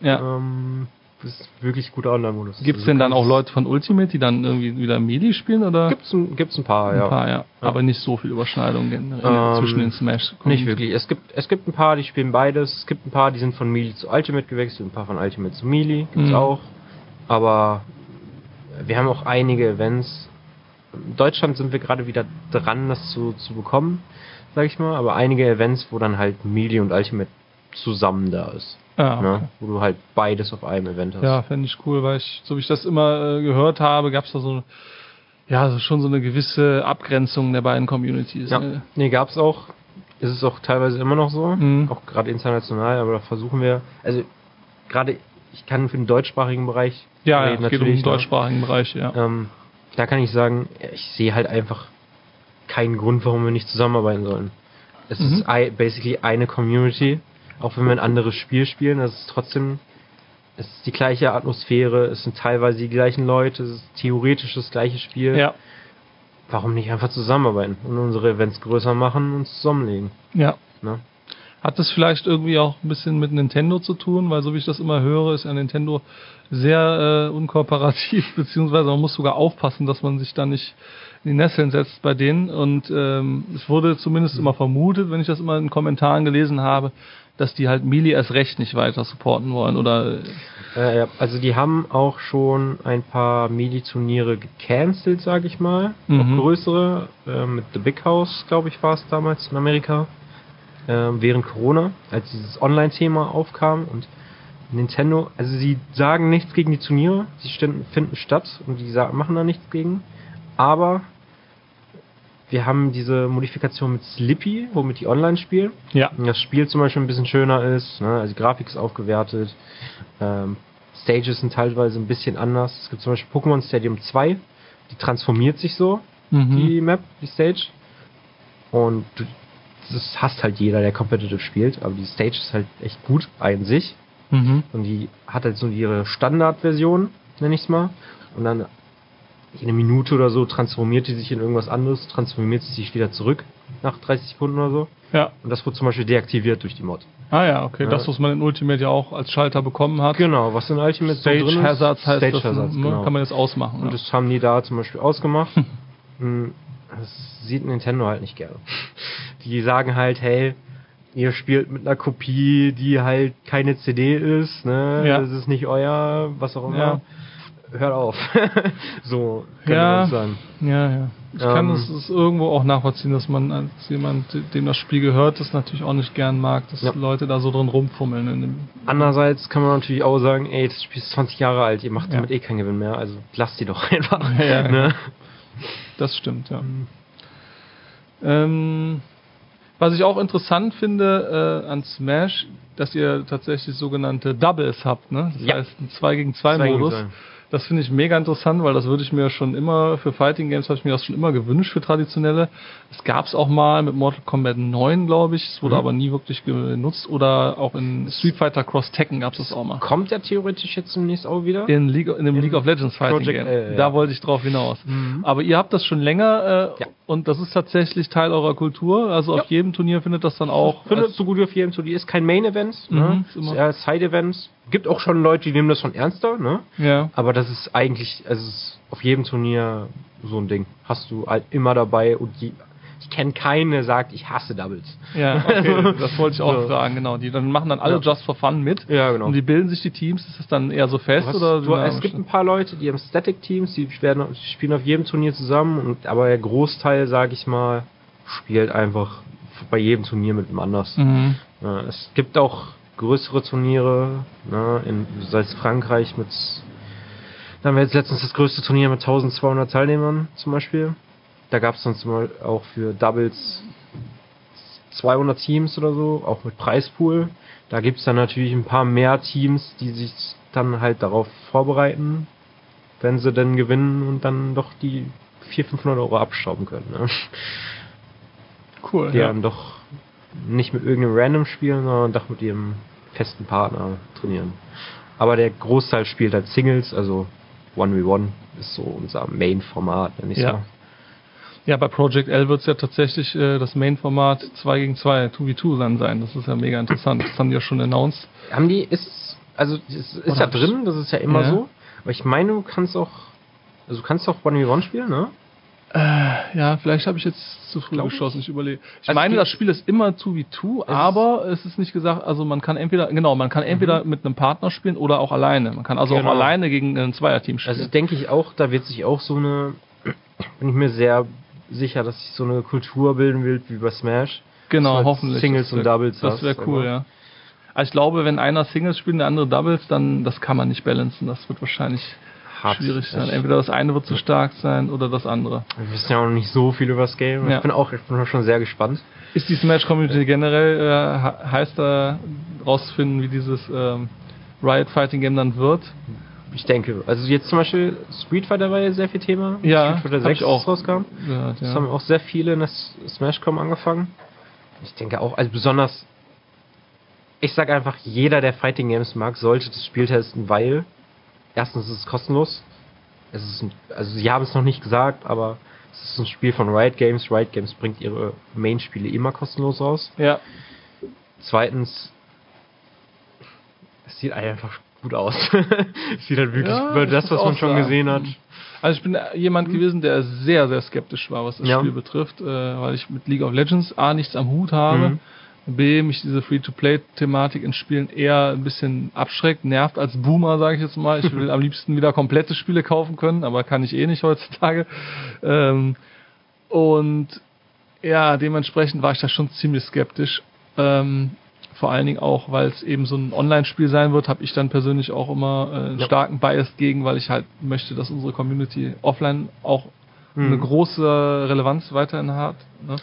ja. Ähm, ist wirklich guter Online-Modus. Gibt es Also denn dann auch Leute von Ultimate, die dann irgendwie wieder Melee spielen? Oder? Gibt's ein, gibt's ein paar, ja. Ein paar, ja. Aber nicht so viel Überschneidung generell Ähm, zwischen den Smash. Nicht wirklich. Es gibt, es gibt ein paar, die spielen beides. Es gibt ein paar, die sind von Melee zu Ultimate gewechselt, ein paar von Ultimate zu Melee. Gibt's Mhm. auch. Aber wir haben auch einige Events. In Deutschland sind wir gerade wieder dran, das zu, zu bekommen, sag ich mal. Aber einige Events, wo dann halt Melee und Ultimate zusammen da ist. Ja. Ne? Wo du halt beides auf einem Event hast. Ja, fände ich cool, weil ich, so wie ich das immer äh, gehört habe, gab es da so, ja, so schon so eine gewisse Abgrenzung der beiden Communities. Ja, ne? nee, gab's auch. Ist es auch teilweise immer noch so, Mhm. auch gerade international, aber da versuchen wir, also gerade, ich kann für den deutschsprachigen Bereich ja, ja reden, es geht um den ne? deutschsprachigen Bereich, ja. Ähm, da kann ich sagen, ich sehe halt einfach keinen Grund, warum wir nicht zusammenarbeiten sollen. Es Mhm. ist basically eine Community, auch wenn wir ein anderes Spiel spielen, das ist trotzdem, es ist die gleiche Atmosphäre, es sind teilweise die gleichen Leute, es ist theoretisch das gleiche Spiel. Ja, Warum nicht einfach zusammenarbeiten und unsere Events größer machen und zusammenlegen? ja. Ne? Hat das vielleicht irgendwie auch ein bisschen mit Nintendo zu tun? Weil so wie ich das immer höre, ist ja Nintendo sehr äh, unkooperativ, beziehungsweise man muss sogar aufpassen, dass man sich da nicht in die Nesseln setzt bei denen. Und ähm, es wurde zumindest immer vermutet, wenn ich das immer in Kommentaren gelesen habe, dass die halt Melee erst recht nicht weiter supporten wollen. Oder Äh, also die haben auch schon ein paar Melee-Turniere gecancelt, sage ich mal. Mhm. Auch größere. Äh, mit The Big House, glaube ich, war es damals in Amerika. Äh, während Corona, als dieses Online-Thema aufkam und Nintendo, also sie sagen nichts gegen die Turniere, sie finden statt und die machen da nichts gegen. Aber wir haben diese Modifikation mit Slippy, womit die online spielen. ja, das Spiel zum Beispiel ein bisschen schöner ist, ne? also die Grafik ist aufgewertet, ähm, Stages sind teilweise ein bisschen anders. Es gibt zum Beispiel Pokémon Stadium 2, die transformiert sich so, mhm. die Map, die Stage. Und du, das hasst halt jeder, der competitive spielt, aber die Stage ist halt echt gut an sich. Mhm. Und die hat halt so ihre Standardversion, nenne ich es mal. Und dann jede Minute oder so transformiert die sich in irgendwas anderes, transformiert sie sich wieder zurück nach 30 Sekunden oder so. ja. Und das wurde zum Beispiel deaktiviert durch die Mod. Ah ja, okay. Ja. Das, was man in Ultimate ja auch als Schalter bekommen hat. Genau, was in Ultimate Stage so drin ist. Hazards heißt Stage das, Hazards, ne? genau. kann man jetzt ausmachen. Und ja. das haben die da zum Beispiel ausgemacht. Mm, das sieht Nintendo halt nicht gerne. Die sagen halt, hey, ihr spielt mit einer Kopie, die halt keine CD ist, ne? Ja. Das ist nicht euer, was auch immer. Ja. Hört auf. so kann Ja. man sagen. Ja, ja. Ich kann Ähm, es es irgendwo auch nachvollziehen, dass man als jemand, dem das Spiel gehört, das natürlich auch nicht gern mag, dass Ja. Leute da so drin rumfummeln. Andererseits kann man natürlich auch sagen, ey, das Spiel ist 20 Jahre alt, ihr macht Ja. damit eh keinen Gewinn mehr, also lasst die doch einfach. Ja, ja, ne? das stimmt, ja. Ähm, was ich auch interessant finde äh, an Smash, dass ihr tatsächlich sogenannte Doubles habt, ne? Das Ja. heißt ein 2 gegen 2 Zwei gegen Modus. zwei. Das finde ich mega interessant, weil das würde ich mir schon immer, für Fighting Games habe ich mir das schon immer gewünscht, für traditionelle. Es gab es auch mal mit Mortal Kombat 9, glaube ich. Es wurde Mhm. aber nie wirklich genutzt. Oder auch in Street Fighter Cross Tekken gab es das auch mal. Kommt ja theoretisch jetzt demnächst auch wieder. In, League, in dem In League of Legends Fighting Project Game. Ja. Da wollte ich drauf hinaus. Mhm. Aber ihr habt das schon länger äh, Ja. und das ist tatsächlich Teil eurer Kultur. Also Ja. auf jedem Turnier findet das dann auch. Findet so gut wie auf jedem Turnier. Ist kein Main-Event, Mhm, ne? ist immer- Ist eher Side-Events. Gibt auch schon Leute, die nehmen das schon ernster, ne? ja. Aber das ist eigentlich, also es ist auf jedem Turnier so ein Ding. Hast du halt immer dabei und die, ich kenne keinen, der sagt, ich hasse Doubles. Ja, okay, das wollte ich auch So. fragen, genau. Die dann machen dann alle Ja. just for fun mit. Ja, genau. Und die bilden sich die Teams, ist das dann eher so fest hast, oder? du, es gibt ein paar Leute, die haben Static-Teams, die, werden- die spielen auf jedem Turnier zusammen, und, aber der Großteil, sage ich mal, spielt einfach bei jedem Turnier mit einem anders. mhm. Ja, es gibt auch größere Turniere, ne, in, sei es Frankreich mit, da haben wir jetzt letztens das größte Turnier mit 1200 Teilnehmern zum Beispiel. Da gab es dann zum Beispiel auch für Doubles 200 Teams oder so, auch mit Preispool. Da gibt's dann natürlich ein paar mehr Teams, die sich dann halt darauf vorbereiten, wenn sie denn gewinnen und dann doch die 400, 500 Euro abstauben können. Ne? Cool. Die Ja. dann doch nicht mit irgendeinem Random spielen, sondern doch mit ihrem festen Partner trainieren. Aber der Großteil spielt halt Singles, also 1v1 ist so unser Main-Format, wenn ich Ja. so. Ja, bei Project L wird es ja tatsächlich äh, das Main-Format 2 gegen 2, 2v2 dann sein. Das ist ja mega interessant. Das haben die ja schon announced. Haben die, ist, also, ist Oder ja drin, das ist ja immer Ja. so. Aber ich meine, du kannst auch, also du kannst auch 1v1 spielen, ne? Ja, vielleicht habe ich jetzt zu früh Glaub geschossen, ich überlege. Ich Also meine, das Spiel ist immer 2v2, Es aber es ist nicht gesagt, also man kann entweder, genau, man kann entweder mit einem Partner spielen oder auch alleine. Man kann also Mhm. Genau. auch alleine gegen ein Zweierteam spielen. Also denke ich auch, da wird sich auch so eine, bin ich mir sehr sicher, dass sich so eine Kultur bilden wird wie bei Smash. genau, als hoffentlich. Singles wär- und Doubles Das wäre cool, ja. Also ich glaube, wenn einer Singles spielt und der andere Doubles, dann das kann man nicht balancen. Das wird wahrscheinlich Hart. schwierig sein. Entweder das eine wird zu stark sein oder das andere. Wir wissen ja auch noch nicht so viel über das Game. Ja. Ich bin auch ich bin schon sehr gespannt. Ist die Smash-Community generell äh, he- heiß da rauszufinden, wie dieses ähm, Riot Fighting Game dann wird? Ich denke, also jetzt zum Beispiel Street Fighter war ja sehr viel Thema. Ja, Street Fighter hab 6 ich auch. rauskam. Gehört, Das ja. haben auch sehr viele in das Smashcom angefangen. Ich denke auch, also besonders, ich sage einfach, jeder, der Fighting Games mag, sollte das Spiel testen, weil erstens ist es kostenlos. Es ist ein, also sie haben es noch nicht gesagt, aber es ist ein Spiel von Riot Games. Riot Games bringt ihre Main-Spiele immer kostenlos raus. ja. Zweitens, es sieht einfach gut aus. es sieht halt wirklich Ja, über das, was man schon sagen. gesehen hat. Also ich bin jemand gewesen, der sehr, sehr skeptisch war, was das Ja. Spiel betrifft, äh, weil ich mit League of Legends A nichts am Hut habe, Mhm. B mich diese Free-to-Play-Thematik in Spielen eher ein bisschen abschreckt, nervt als Boomer, sage ich jetzt mal. Ich will am liebsten wieder komplette Spiele kaufen können, aber kann ich eh nicht heutzutage. Ähm, und ja, dementsprechend war ich da schon ziemlich skeptisch. Ähm, vor allen Dingen auch, weil es eben so ein Online-Spiel sein wird, habe ich dann persönlich auch immer äh, einen Ja. starken Bias gegen, weil ich halt möchte, dass unsere Community offline auch Mhm. eine große Relevanz weiterhin hat. Ne?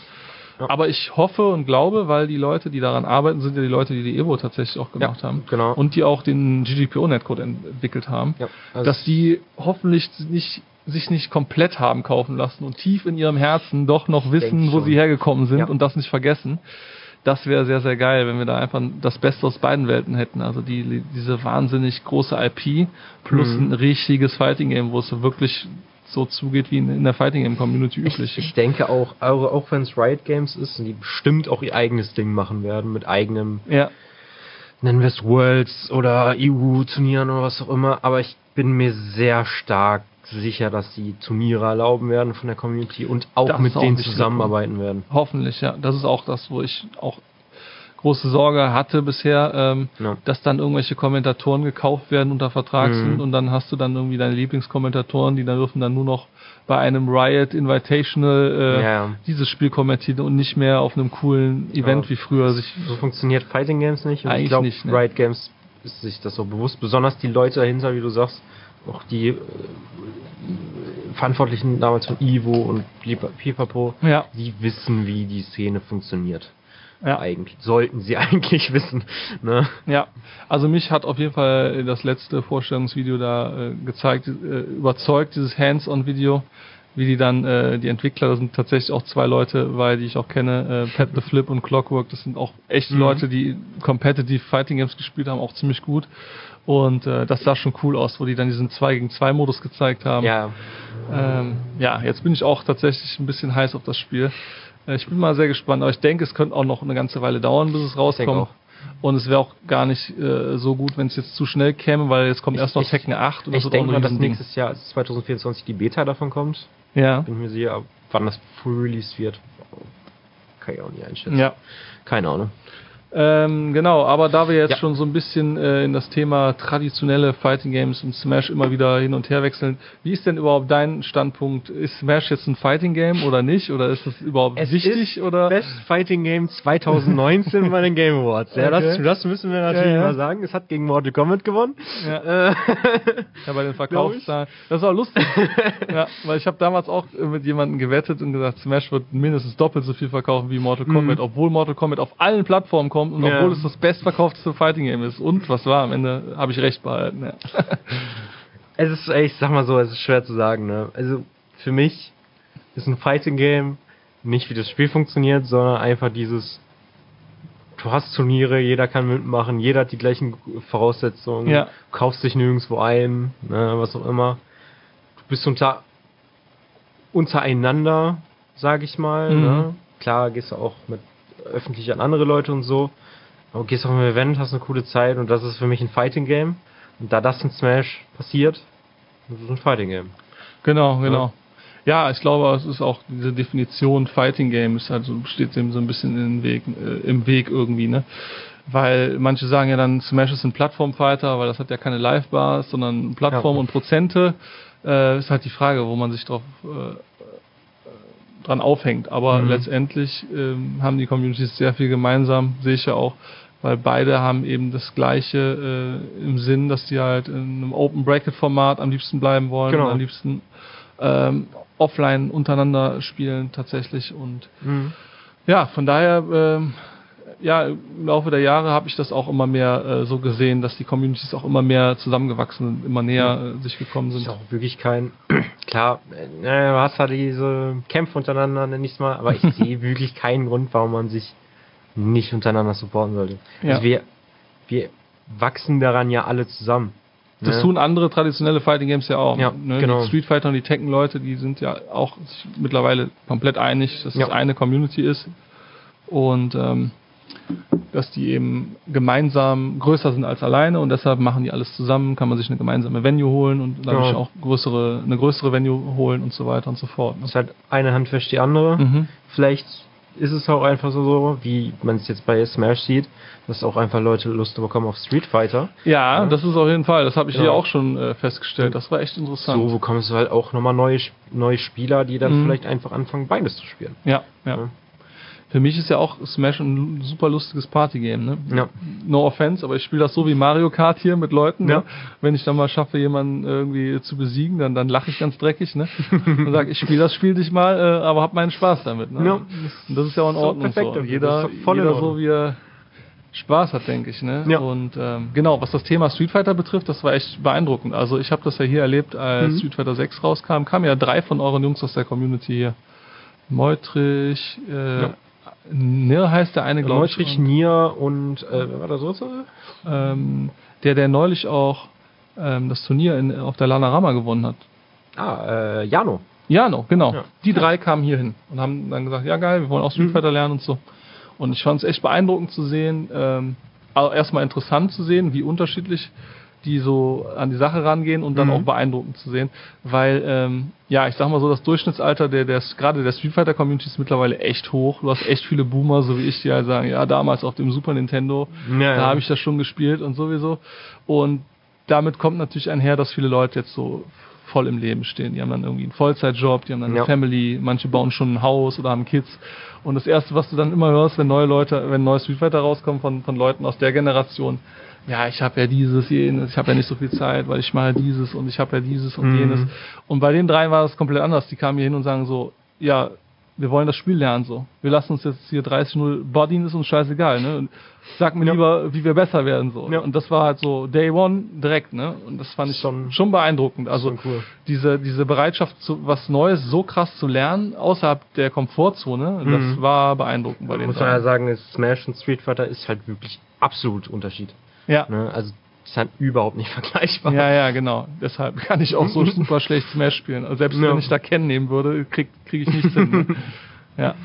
Ja. Aber ich hoffe und glaube, weil die Leute, die daran arbeiten, sind ja die Leute, die die Evo tatsächlich auch gemacht haben. genau. Und die auch den GGPO-Netcode entwickelt haben, Ja, also dass die hoffentlich nicht sich nicht komplett haben kaufen lassen und tief in ihrem Herzen doch noch wissen, wo sie hergekommen sind Ja. und das nicht vergessen. Das wäre sehr, sehr geil, wenn wir da einfach das Beste aus beiden Welten hätten. Also die, diese wahnsinnig große IP plus Mhm. ein richtiges Fighting Game, wo es so wirklich so zugeht wie in, in der Fighting Game Community üblich. Ich, ich denke auch, auch, wenn es Riot Games ist, die bestimmt auch ihr eigenes Ding machen werden mit eigenem, ja, nennen wir es Worlds oder EU-Turnieren oder was auch immer, aber ich bin mir sehr stark sicher, dass die Turniere erlauben werden von der Community und auch Das mit denen zusammenarbeiten werden. hoffentlich, ja. Das ist auch das, wo ich auch große Sorge hatte bisher, ähm, Ja. dass dann irgendwelche Kommentatoren gekauft werden, unter Vertrag Mhm. sind und dann hast du dann irgendwie deine Lieblingskommentatoren, die dann dürfen dann nur noch bei einem Riot Invitational äh, Ja, dieses Spiel kommentieren und nicht mehr auf einem coolen Event Ja. wie früher sich. So funktioniert Fighting Games nicht. Und Eigentlich ich glaube, nicht, ne? Riot Games ist sich das so bewusst. Besonders die Leute dahinter, wie du sagst, auch die äh, Verantwortlichen damals von Ivo und Pipa- Pipapo, Ja, die wissen, wie die Szene funktioniert. Ja. Eigentlich. Sollten sie eigentlich wissen. Ne? Ja, also mich hat auf jeden Fall das letzte Vorstellungsvideo da äh, gezeigt, äh, überzeugt, dieses Hands-on-Video, wie die dann, äh, die Entwickler, das sind tatsächlich auch zwei Leute, weil die ich auch kenne, äh, Pat the Flip und Clockwork, das sind auch echte Mhm. Leute, die Competitive Fighting Games gespielt haben, auch ziemlich gut. Und äh, das sah schon cool aus, wo die dann diesen 2 gegen 2 Modus gezeigt haben. Ja, Ähm, ja, jetzt bin ich auch tatsächlich ein bisschen heiß auf das Spiel. Äh, ich bin mal sehr gespannt, aber ich denke, es könnte auch noch eine ganze Weile dauern, bis es rauskommt. Und es wäre auch gar nicht äh, so gut, wenn es jetzt zu schnell käme, weil jetzt kommt Ich- erst noch ich- Tekken 8 und das ich auch denke mal, dass nächstes Jahr, also 2024, die Beta davon kommt. Ja, Bin mir sicher, wann das Full Release wird. Kann ich auch nicht einschätzen. ja. Keine Ahnung. Ähm, genau, aber da wir jetzt Ja. schon so ein bisschen äh, in das Thema traditionelle Fighting Games und Smash immer wieder hin und her wechseln, wie ist denn überhaupt dein Standpunkt? Ist Smash jetzt ein Fighting Game oder nicht? Oder ist das überhaupt wichtig? oder? Best Fighting Game 2019 bei den Game Awards. Ja, das, Okay. das müssen wir natürlich Ja, ja. mal sagen. Es hat gegen Mortal Kombat gewonnen. Ja. Äh, bei den Verkaufszahlen. Das ist auch lustig. ja, weil ich habe damals auch mit jemandem gewettet und gesagt, Smash wird mindestens doppelt so viel verkaufen wie Mortal Kombat, obwohl Mortal Kombat auf allen Plattformen kommt und Mhm. Ja. obwohl es das bestverkaufteste Fighting Game ist. Und was war? Am Ende habe ich recht behalten. Ja. es ist, ich sag mal so, es ist schwer zu sagen. Ne? Also für mich ist ein Fighting Game nicht wie das Spiel funktioniert, sondern einfach dieses Du hast Turniere, jeder kann mitmachen, jeder hat die gleichen Voraussetzungen, Ja. kaufst dich nirgendwo ein, ne, was auch immer. Du bist unter untereinander, sag ich mal. Mhm. Ne? Klar, gehst du auch mit öffentlich an andere Leute und so. Aber gehst auch im Event, hast eine coole Zeit und das ist für mich ein Fighting Game. Und da das in Smash passiert, das ist ein Fighting Game. Genau, genau. Ja, ich glaube, es ist auch diese Definition Fighting Game ist halt so, steht dem so ein bisschen in den Weg, äh, im Weg irgendwie, ne? Weil manche sagen ja dann, Smash ist ein Plattformfighter, weil das hat ja keine Live-Bars, sondern Plattform Ja. und Prozente. Äh, ist halt die Frage, wo man sich drauf äh, dran aufhängt. Aber Mhm. letztendlich ähm, haben die Communities sehr viel gemeinsam, sehe ich ja auch, weil beide haben eben das Gleiche äh, im Sinn, dass die halt in einem Open Bracket Format am liebsten bleiben wollen, Genau. am liebsten ähm, offline untereinander spielen tatsächlich und ja, von daher, ähm, ja, im Laufe der Jahre habe ich das auch immer mehr äh, so gesehen, dass die Communities auch immer mehr zusammengewachsen sind, immer näher äh, sich gekommen Ist sind. auch wirklich kein. Klar, äh, du hast halt diese Kämpfe untereinander, nenn ich's mal, aber ich sehe wirklich keinen Grund, warum man sich nicht untereinander supporten sollte. Ja. Also wir, wir wachsen daran ja alle zusammen. Das ne? tun andere traditionelle Fighting Games ja auch. Ja, ne? genau. Die Street Fighter und die Tekken-Leute, die sind ja auch mittlerweile komplett einig, dass Ja. es eine Community ist und ähm, dass die eben gemeinsam größer sind als alleine und deshalb machen die alles zusammen, kann man sich eine gemeinsame Venue holen und dadurch Genau. auch größere, eine größere Venue holen und so weiter und so fort. Ne? ist halt eine Hand wäscht die andere. Mhm. Vielleicht ist es auch einfach so, wie man es jetzt bei Smash sieht, dass auch einfach Leute Lust bekommen auf Street Fighter. Ja, Ja. das ist auf jeden Fall. Das habe ich hier Genau. auch schon äh, festgestellt. Das war echt interessant. So bekommst du halt auch nochmal neue, neue Spieler, die dann Mhm. vielleicht einfach anfangen, beides zu spielen. Ja, ja. Ja. Für mich ist ja auch Smash ein super lustiges Partygame, ne? Ja. No offense, aber ich spiele das so wie Mario Kart hier mit Leuten. Ja. Ne? Wenn ich dann mal schaffe, jemanden irgendwie zu besiegen, dann, dann lache ich ganz dreckig, ne? Und sage, ich spiele das Spiel dich mal, äh, aber hab meinen Spaß damit. Ne? Ja. Und das ist ja auch in Ordnung perfekt so. Jeder, jeder Ordnung. so wie er Spaß hat, denke ich. Ne? Ja. Und ähm, genau, was das Thema Street Fighter betrifft, das war echt beeindruckend. Also ich habe das ja hier erlebt, als Mhm. Street Fighter 6 rauskam, kamen ja drei von euren Jungs aus der Community hier. Meutrich, äh, Ja. Nir heißt der eine, glaube ich. Neutrich, und, Nier und äh, wer war der dritte? ähm, der, der neulich auch ähm, das Turnier in, auf der Lanarama gewonnen hat. Ah, äh, Jano. Jano, genau. Ja. Die drei kamen hier hin und haben dann gesagt, ja geil, wir wollen auch Street Mhm. Fighter lernen und so. Und ich fand es echt beeindruckend zu sehen, ähm, also erstmal interessant zu sehen, wie unterschiedlich die so an die Sache rangehen und dann Mhm. auch beeindruckend zu sehen, weil ähm, ja, ich sag mal so, das Durchschnittsalter der, der gerade der Street Fighter Community ist mittlerweile echt hoch. Du hast echt viele Boomer, so wie ich, die halt sagen, ja, damals auf dem Super Nintendo, Ja, da habe ich das schon gespielt und sowieso. Und damit kommt natürlich einher, dass viele Leute jetzt so voll im Leben stehen. Die haben dann irgendwie einen Vollzeitjob, die haben dann eine Ja. Family, manche bauen schon ein Haus oder haben Kids. Und das erste, was du dann immer hörst, wenn neue Leute, wenn neue Street Fighter rauskommen von, von Leuten aus der Generation, ja, ich habe ja dieses, jenes, ich habe ja nicht so viel Zeit, weil ich mache dieses und ich habe ja dieses und Mhm. jenes. Und bei den drei war das komplett anders. Die kamen hier hin und sagen so, ja, wir wollen das Spiel lernen so. Wir lassen uns jetzt hier 30-0 bodyen, ist uns scheißegal, ne? Und sag mir Ja. lieber, wie wir besser werden so. Ja. Und das war halt so Day One direkt, ne? Und das fand ich Schon- schon beeindruckend. Also schon cool. diese, diese Bereitschaft, zu, was Neues so krass zu lernen, außerhalb der Komfortzone, das Mhm. war beeindruckend bei den Muss man ja sagen, Smash und Street Fighter ist halt wirklich absolut Unterschied. Ja. Ne? Also ist halt überhaupt nicht vergleichbar. Ja, ja, genau. Deshalb kann ich auch so super schlecht Smash spielen. Also selbst Ja. wenn ich da Ken nehmen würde, krieg, krieg ich nichts hin. Ne? Ja.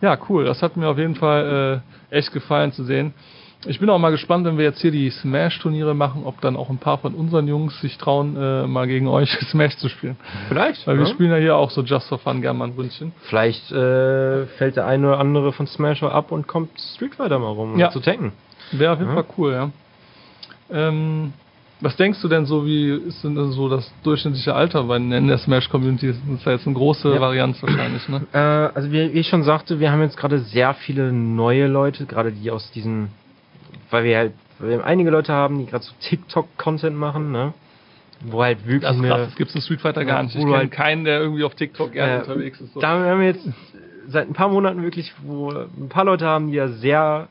Ja, cool. Das hat mir auf jeden Fall äh, echt gefallen zu sehen. Ich bin auch mal gespannt, wenn wir jetzt hier die Smash-Turniere machen, ob dann auch ein paar von unseren Jungs sich trauen, äh, mal gegen euch Smash zu spielen. Vielleicht. Weil wir ja. spielen ja hier auch so Just for Fun gerne mal ein Ründchen. Vielleicht äh, fällt der eine oder andere von Smash ab und kommt Street Fighter mal rum, um Ja. zu tanken. Wäre auf jeden Ja. Fall cool, ja. Ähm, was denkst du denn so, wie ist denn so das durchschnittliche Alter bei in der Smash-Community? Das ist ja jetzt eine große Ja. Varianz wahrscheinlich, ne? Äh, also wie, wie ich schon sagte, wir haben jetzt gerade sehr viele neue Leute, gerade die aus diesen, weil wir halt, weil wir einige Leute haben, die gerade so TikTok-Content machen, ne? Wo halt wirklich eine, krass, das gibt's in Street Fighter gar nicht. wo Ich kenne halt- keinen, der irgendwie auf TikTok gerne Äh, unterwegs ist. So. Da haben wir jetzt seit ein paar Monaten wirklich, wo ein paar Leute haben, die ja sehr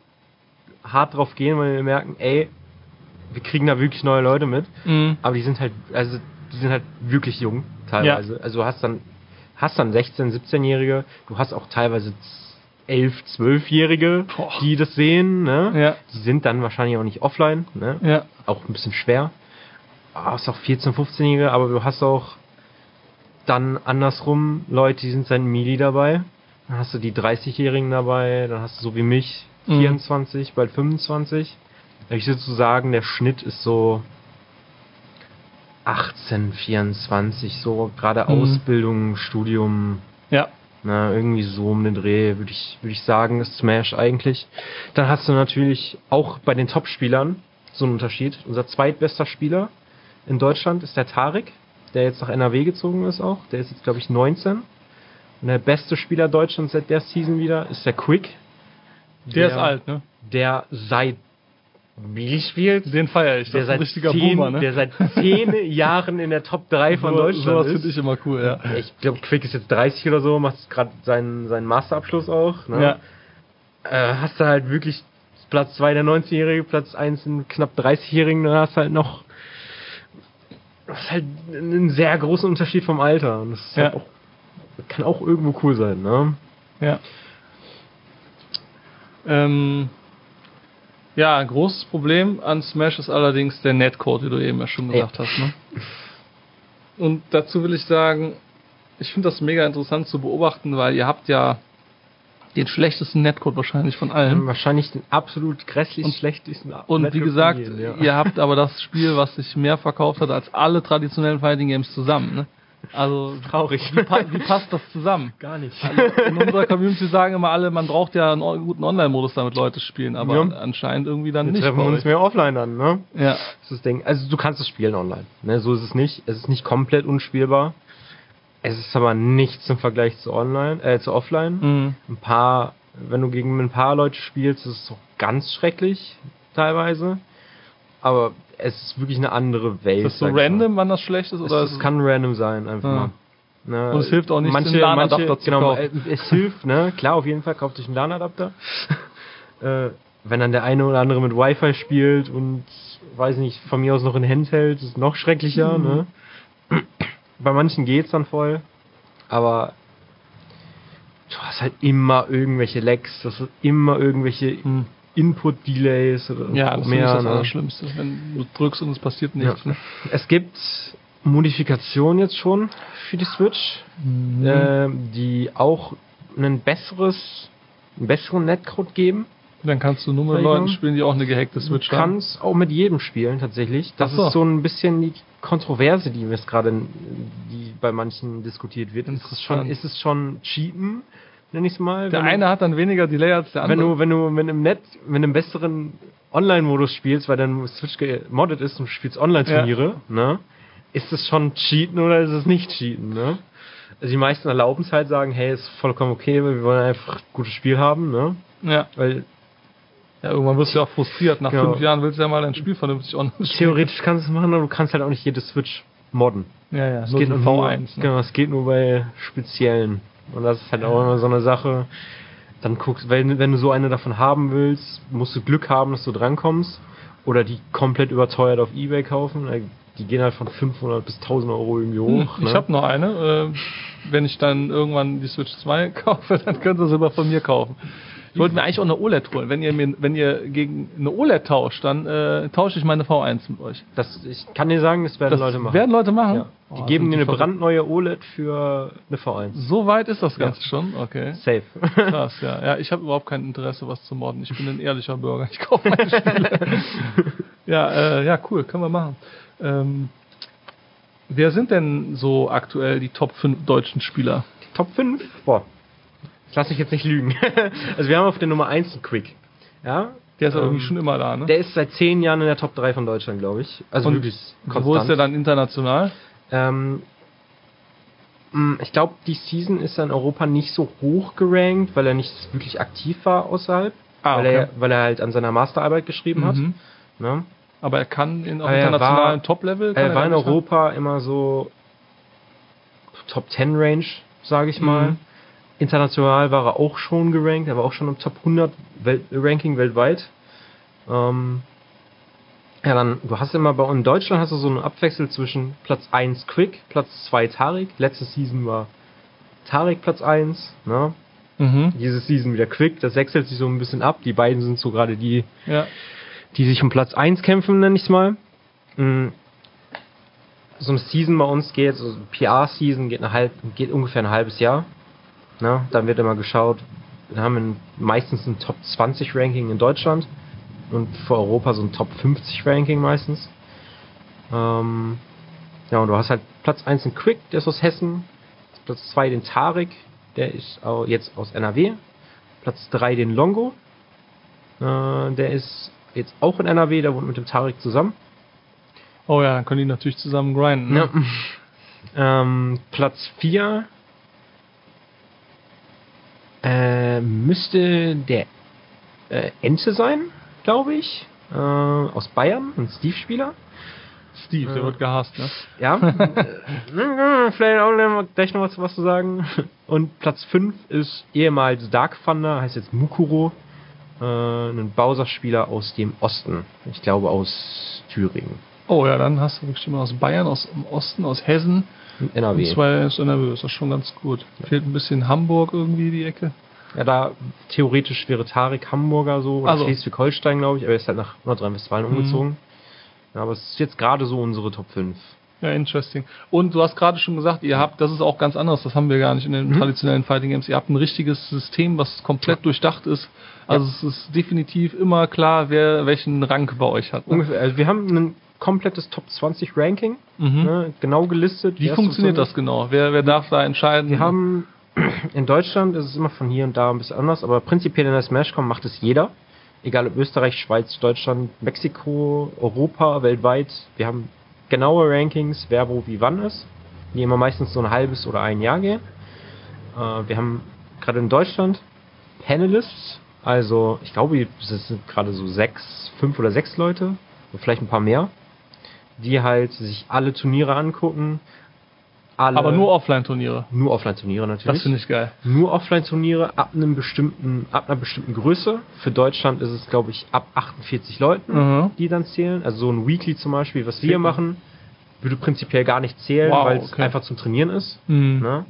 hart drauf gehen, weil wir merken, ey, wir kriegen da wirklich neue Leute mit. Mhm. Aber die sind halt, also die sind halt wirklich jung teilweise. Also hast dann, hast dann 16, 17-Jährige, du hast auch teilweise 11, 12-Jährige, Boah. die das sehen, ne? Ja. Die sind dann wahrscheinlich auch nicht offline, ne? Ja. Auch ein bisschen schwer. Ah, hast auch 14, 15-Jährige, aber du hast auch dann andersrum Leute, die sind seit Mili dabei. Dann hast du die 30-Jährigen dabei, dann hast du so wie mich Mhm. 24, bald 25. Ich würde so sagen, der Schnitt ist so 18, 24, so gerade Mhm. Ausbildung, Studium, Ja. na, irgendwie so um den Dreh, würde ich, würde ich sagen, ist Smash eigentlich. Dann hast du natürlich auch bei den Top-Spielern so einen Unterschied. Unser zweitbester Spieler in Deutschland ist der Tarek, der jetzt nach NRW gezogen ist auch. Der ist jetzt, glaube ich, 19. Und der beste Spieler Deutschlands seit der Season wieder ist der Quick. Der, ist alt, ne? Der seit Mili spielt. Den feiere ich. Das Der ist ein seit, richtiger zehn, Boomer, ne? der seit zehn Jahren in der Top 3 von So- Deutschland Sowas ist. finde ich immer cool, ja. Ich glaube, Quick ist jetzt 30 oder so, macht gerade seinen, seinen Masterabschluss auch. Ne? Ja. Äh, hast du halt wirklich Platz 2 der 19-Jährige, Platz 1 in knapp 30-Jährigen, dann hast du halt noch das ist halt einen sehr großen Unterschied vom Alter. Und das ist halt Ja. auch, kann auch irgendwo cool sein, ne? Ja. Ähm, ja, ein großes Problem an Smash ist allerdings der Netcode, wie du eben ja schon gesagt hast. Ne? Und dazu will ich sagen, ich finde das mega interessant zu beobachten, weil ihr habt ja den schlechtesten Netcode wahrscheinlich von allen. Wahrscheinlich den absolut grässlich Und- schlechtesten Und Netcode wie gesagt, jedem, ja. ihr habt aber das Spiel, was sich mehr verkauft hat als alle traditionellen Fighting Games zusammen. Ne? Also Traurig. Wie, pa wie passt das zusammen? Gar nicht. In unserer Community sagen immer alle, man braucht ja einen guten Online-Modus, damit Leute spielen, aber Ja. anscheinend irgendwie dann Wir nicht. treffen uns mehr offline an, ne? Ja, Das ist das Ding. Also du kannst es spielen online. Ne? So ist es nicht. Es ist nicht komplett unspielbar. Es ist aber nichts im Vergleich zu online, äh, zu offline. mhm. Ein paar, wenn du gegen ein paar Leute spielst, ist es so ganz schrecklich teilweise. Aber es ist wirklich eine andere Welt. ist das so random, wann das schlecht ist? Es, Oder es ist kann random sein, einfach Ah. mal. Ne? Und es hilft auch nicht, manche, den LAN-Adapter zu genau, kaufen. äh, Es hilft, ne? Klar, auf jeden Fall kauft euch einen LAN-Adapter. äh, wenn dann der eine oder andere mit Wi-Fi spielt und weiß nicht, von mir aus noch in Handheld, ist noch schrecklicher, Mhm. ne? Bei manchen geht's dann voll, aber du hast halt immer irgendwelche Lags, das ist immer irgendwelche Hm. Input-Delays oder Ja, das ist mehr. das ne? Allerschlimmste, wenn du drückst und es passiert nichts. Ja. Ne? Es gibt Modifikationen jetzt schon für die Switch, Mhm. ähm, die auch ein besseres, einen besseren Netcode geben. Dann kannst du nur mit. Leuten spielen, die auch eine gehackte Switch du haben. kannst auch mit jedem spielen tatsächlich. Das so. ist so ein bisschen die Kontroverse, die jetzt gerade, die bei manchen diskutiert wird. Ist es schon, ist es schon Cheaten, nenn ich es mal? Der Wenn du- eine hat dann weniger Delay als der wenn andere. du, wenn du wenn im Net, wenn du im besseren Online-Modus spielst, weil dein Switch gemoddet ist und du spielst Online-Turniere, ne? Ist es schon Cheaten oder ist es nicht Cheaten, ne? Also die meisten erlauben es halt, sagen, hey, ist vollkommen okay, weil wir wollen einfach ein gutes Spiel haben, ne? ja. Weil ja, irgendwann wirst du ja auch frustriert. Nach Ja. fünf Jahren willst du ja mal dein Spiel vernünftig online spielen. theoretisch kannst du es machen, aber du kannst halt auch nicht jede Switch modden. Ja, ja, Es nur geht nur, V1. Ne? Genau, es geht nur bei speziellen. Und das ist halt auch immer so eine Sache. Dann guckst, wenn, wenn du so eine davon haben willst, musst du Glück haben, dass du drankommst. Oder die komplett überteuert auf Ebay kaufen. Äh, Die gehen halt von 500 bis 1000 Euro irgendwie hoch. Hm, ne? Ich habe noch eine. Äh, wenn ich dann irgendwann die Switch 2 kaufe, dann könnt ihr sie aber von mir kaufen. Ich wollte mir eigentlich auch eine OLED holen. Wenn ihr mir, wenn ihr gegen eine OLED tauscht, dann äh, tausche ich meine V1 mit euch. Das, ich kann dir sagen, das werden Das Leute machen. werden Leute machen. ja. Die Oh, geben sind dir eine brandneue OLED für eine V1. So weit ist das Ja. Ganze schon. Okay. Safe. Krass, ja. Ja, ich habe überhaupt kein Interesse, was zu modden. Ich bin ein ehrlicher Bürger. Ich kaufe meine Spiele. ja, äh, ja, cool, können wir machen. Ähm, wer sind denn so aktuell die Top 5 deutschen Spieler? Top 5? Boah. Ich lass mich jetzt nicht lügen. also wir haben auf der Nummer 1 einen Quick. Ja? Der ist ja irgendwie Ähm, schon immer da, ne? Der ist seit 10 Jahren in der Top 3 von Deutschland, glaube ich. Also Und wirklich konstant. Wo ist der dann international? Ähm, mh, ich glaube, die Season ist er in Europa nicht so hoch gerankt, weil er nicht wirklich aktiv war außerhalb. Ah, weil, okay. er, weil er halt an seiner Masterarbeit geschrieben hat. Mhm. Ne? Aber er kann in auf er internationalen Top-Level. kann Er war in? Europa immer so Top 10 Range, sage ich mal. Mhm. International war er auch schon gerankt, er war auch schon im Top 100 Welt Ranking weltweit. Ähm, ja, dann, du hast immer bei uns in Deutschland hast du so einen Abwechsel zwischen Platz 1 Quick, Platz 2 Tarek. Letzte Season war Tarek Platz 1, ne? Mhm. Diese Season wieder Quick, das wechselt sich so ein bisschen ab. Die beiden sind so gerade die, Ja. die sich um Platz 1 kämpfen, nenne ich es mal. Mm. So eine Season bei uns geht, so eine PR-Season geht, eine halb, geht ungefähr ein halbes Jahr. Ne? Dann wird immer geschaut, wir haben meistens ein Top 20 Ranking in Deutschland und für Europa so ein Top 50 Ranking meistens. Ähm, ja, und du hast halt Platz 1 in Quick, der ist aus Hessen. Platz 2 den Tarek, der ist jetzt aus NRW. Platz 3 den Longo, äh, der ist jetzt auch in NRW, der wohnt mit dem Tarek zusammen. Oh ja, dann können die natürlich zusammen grinden. Ne? Ja. Ähm, Platz 4 äh, müsste der äh, Ente sein, glaube ich. Äh, aus Bayern, ein Steve-Spieler. Steve, der Ja. wird gehasst, ne? Ja. Äh, Vielleicht auch gleich noch was, was zu sagen. Und Platz 5 ist ehemals Dark Thunder, heißt jetzt Mukuro. Äh, ein Bowser-Spieler aus dem Osten. Ich glaube aus Thüringen. Oh ja, dann hast du bestimmt aus Bayern, aus dem Osten, aus Hessen. In Und NRW. zwei aus NRW. Ist das schon ganz gut. Fehlt ein bisschen Hamburg irgendwie die Ecke. Ja, da theoretisch wäre Tarek Hamburger so oder Also. Schleswig-Holstein, glaube ich, aber er ist halt nach Nordrhein-Westfalen Mhm. umgezogen. Ja, aber es ist jetzt gerade so unsere Top 5. Ja, interesting. Und du hast gerade schon gesagt, ihr habt, das ist auch ganz anders, das haben wir gar nicht in den Mhm. traditionellen Fighting Games. Ihr habt ein richtiges System, was komplett durchdacht ist. Also es ist definitiv immer klar, wer welchen Rang bei euch hat. Ne? Ungefähr, also wir haben ein komplettes Top 20 Ranking, Mhm. ne, genau gelistet. Wie funktioniert das genau? Wer, wer darf da entscheiden? Wir haben in Deutschland ist es immer von hier und da ein bisschen anders, aber prinzipiell in der Smashcom macht es jeder. Egal ob Österreich, Schweiz, Deutschland, Mexiko, Europa, weltweit. Wir haben genaue Rankings, wer wo wie wann ist, die immer meistens so ein halbes oder ein Jahr gehen. Äh, wir haben gerade in Deutschland Panelists, also ich glaube, es sind gerade so sechs, fünf oder sechs Leute, vielleicht ein paar mehr, die halt sich alle Turniere angucken. Alle, Aber nur Offline-Turniere. nur Offline-Turniere natürlich. Das finde ich geil. Nur Offline-Turniere ab einem bestimmten, ab einer bestimmten Größe. Für Deutschland ist es, glaube ich, ab 48 Leuten, Mhm. die dann zählen. Also so ein Weekly zum Beispiel, was wir machen, würde prinzipiell gar nicht zählen, Wow, weil es okay. einfach zum Trainieren ist. Mhm. Ne?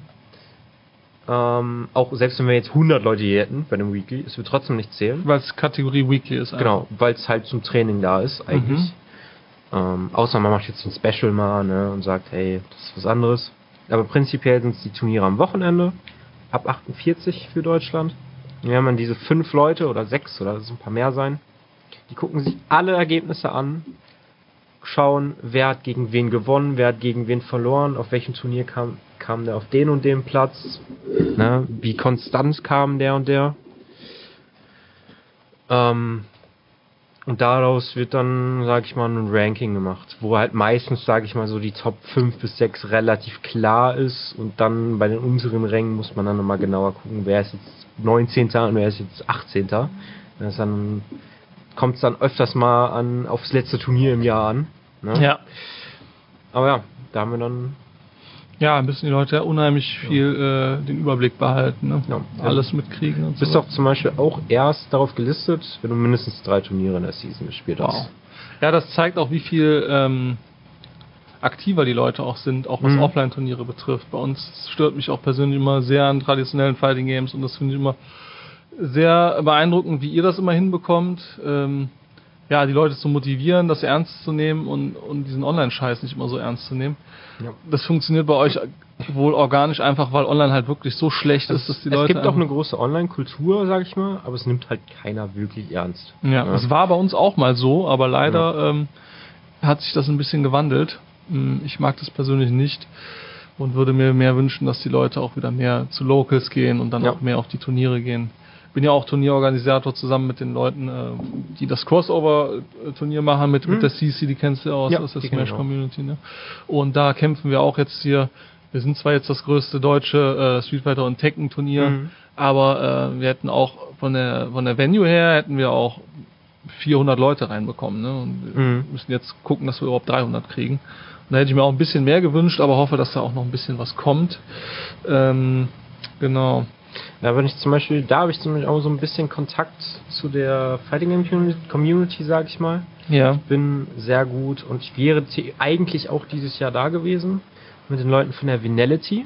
Ähm, auch selbst wenn wir jetzt 100 Leute hier hätten bei einem Weekly, es wird trotzdem nicht zählen. Weil es Kategorie Weekly ist. einfach. Genau, weil es halt zum Training da ist eigentlich. Mhm. Ähm, außer man macht jetzt ein Special mal ne, und sagt, hey, das ist was anderes. Aber prinzipiell sind es die Turniere am Wochenende, ab 48 für Deutschland. Und haben dann diese fünf Leute oder sechs oder so ein paar mehr sein. Die gucken sich alle Ergebnisse an, schauen, wer hat gegen wen gewonnen, wer hat gegen wen verloren, auf welchem Turnier kam, kam der auf den und den Platz, ne, wie konstant kam der und der. Ähm, und daraus wird dann, sag ich mal, ein Ranking gemacht, wo halt meistens, sag ich mal, so die Top 5 bis 6 relativ klar ist und dann bei den unteren Rängen muss man dann nochmal genauer gucken, wer ist jetzt 19. und wer ist jetzt 18. Das dann kommt es dann öfters mal an aufs letzte Turnier im Jahr an. Ne? Ja. Aber ja, da haben wir dann Ja, müssen die Leute ja unheimlich viel äh, den Überblick behalten, ne? Ja. Alles mitkriegen und bist so. doch zum Beispiel auch erst darauf gelistet, wenn du mindestens drei Turniere in der Season gespielt Wow. hast. Ja, das zeigt auch, wie viel ähm, aktiver die Leute auch sind, auch was Mhm. Offline-Turniere betrifft. Bei uns stört mich auch persönlich immer sehr an traditionellen Fighting Games und das finde ich immer sehr beeindruckend, wie ihr das immer hinbekommt, ähm, ja, die Leute zu motivieren, das ernst zu nehmen und, und diesen Online-Scheiß nicht immer so ernst zu nehmen. Ja. Das funktioniert bei euch wohl organisch einfach, weil online halt wirklich so schlecht ist, dass die es Leute. gibt auch eine große Online-Kultur, sag ich mal, aber es nimmt halt keiner wirklich ernst. Ja, das war bei uns auch mal so, aber leider ähm, hat sich das ein bisschen gewandelt. Hm, Ich mag das persönlich nicht und würde mir mehr wünschen, dass die Leute auch wieder mehr zu Locals gehen und dann Ja. auch mehr auf die Turniere gehen. Bin ja auch Turnierorganisator zusammen mit den Leuten, äh, die das Crossover-Turnier machen mit, mit Mhm. der CC, die kennst du aus, Ja, aus der die kenn ich Smash auch. Community. Ne? Und da kämpfen wir auch jetzt hier. Wir sind zwar jetzt das größte deutsche äh, Street Fighter und Tekken Turnier, Mhm. aber äh, wir hätten auch von der von der Venue her hätten wir auch 400 Leute reinbekommen. Ne? Und wir Mhm. müssen jetzt gucken, dass wir überhaupt 300 kriegen. Und da hätte ich mir auch ein bisschen mehr gewünscht, aber hoffe, dass da auch noch ein bisschen was kommt. Ähm, genau. Ja, wenn ich zum Beispiel, da habe ich zum Beispiel auch so ein bisschen Kontakt zu der Fighting Game Community- sag ich mal. Ja. Bin sehr gut und ich wäre eigentlich auch dieses Jahr da gewesen mit den Leuten von der Vinality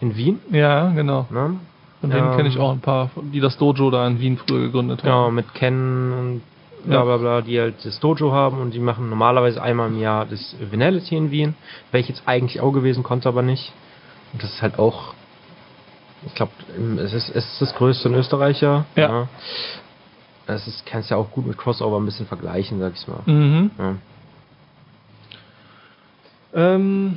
in Wien. Ja, genau. Ne? Von denen Ähm, kenne ich auch ein paar, die das Dojo da in Wien früher gegründet Genau, haben. mit Ken und bla bla bla, die halt das Dojo haben und die machen normalerweise einmal im Jahr das Vinality in Wien. Wäre ich jetzt eigentlich auch gewesen, konnte aber nicht. Und das ist halt auch, ich glaube, es ist, es ist das größte in Österreich ja. Ja. Es ist, kannst ja auch gut mit Crossover ein bisschen vergleichen, sag ich mal. Mhm. Ja. Ähm,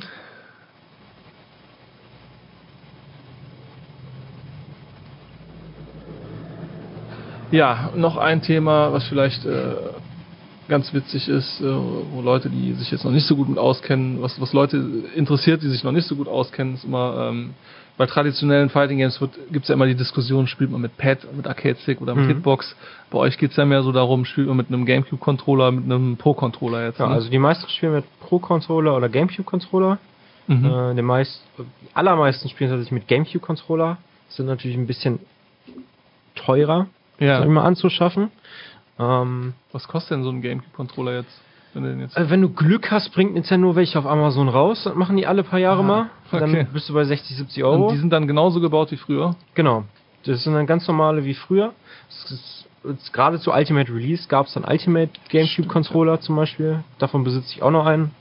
ja, noch ein Thema, was vielleicht äh, ganz witzig ist, äh, wo Leute, die sich jetzt noch nicht so gut mit auskennen, was, was Leute interessiert, die sich noch nicht so gut auskennen, ist immer, ähm, bei traditionellen Fighting Games gibt es ja immer die Diskussion, spielt man mit Pad, mit Arcade Stick oder mit Mhm. Hitbox. Bei euch geht es ja mehr so darum, spielt man mit einem Gamecube-Controller, mit einem Pro-Controller jetzt. Ja, ne? also die meisten spielen mit Pro-Controller oder Gamecube-Controller. mhm. Äh, die, meist, die allermeisten spielen tatsächlich mit Gamecube-Controller. Sind natürlich ein bisschen teurer, ja. mal, anzuschaffen. Ähm, Was kostet denn so ein Gamecube-Controller jetzt? Wenn äh, wenn du Glück hast, bringt Nintendo welche auf Amazon raus. Das machen die alle paar Jahre Ah, mal. okay. Dann bist du bei 60, 70 Euro. Und die sind dann genauso gebaut wie früher? Genau. Das sind dann ganz normale wie früher. Gerade zu Ultimate Release gab es dann Ultimate GameCube Controller zum Beispiel. Davon besitze ich auch noch einen.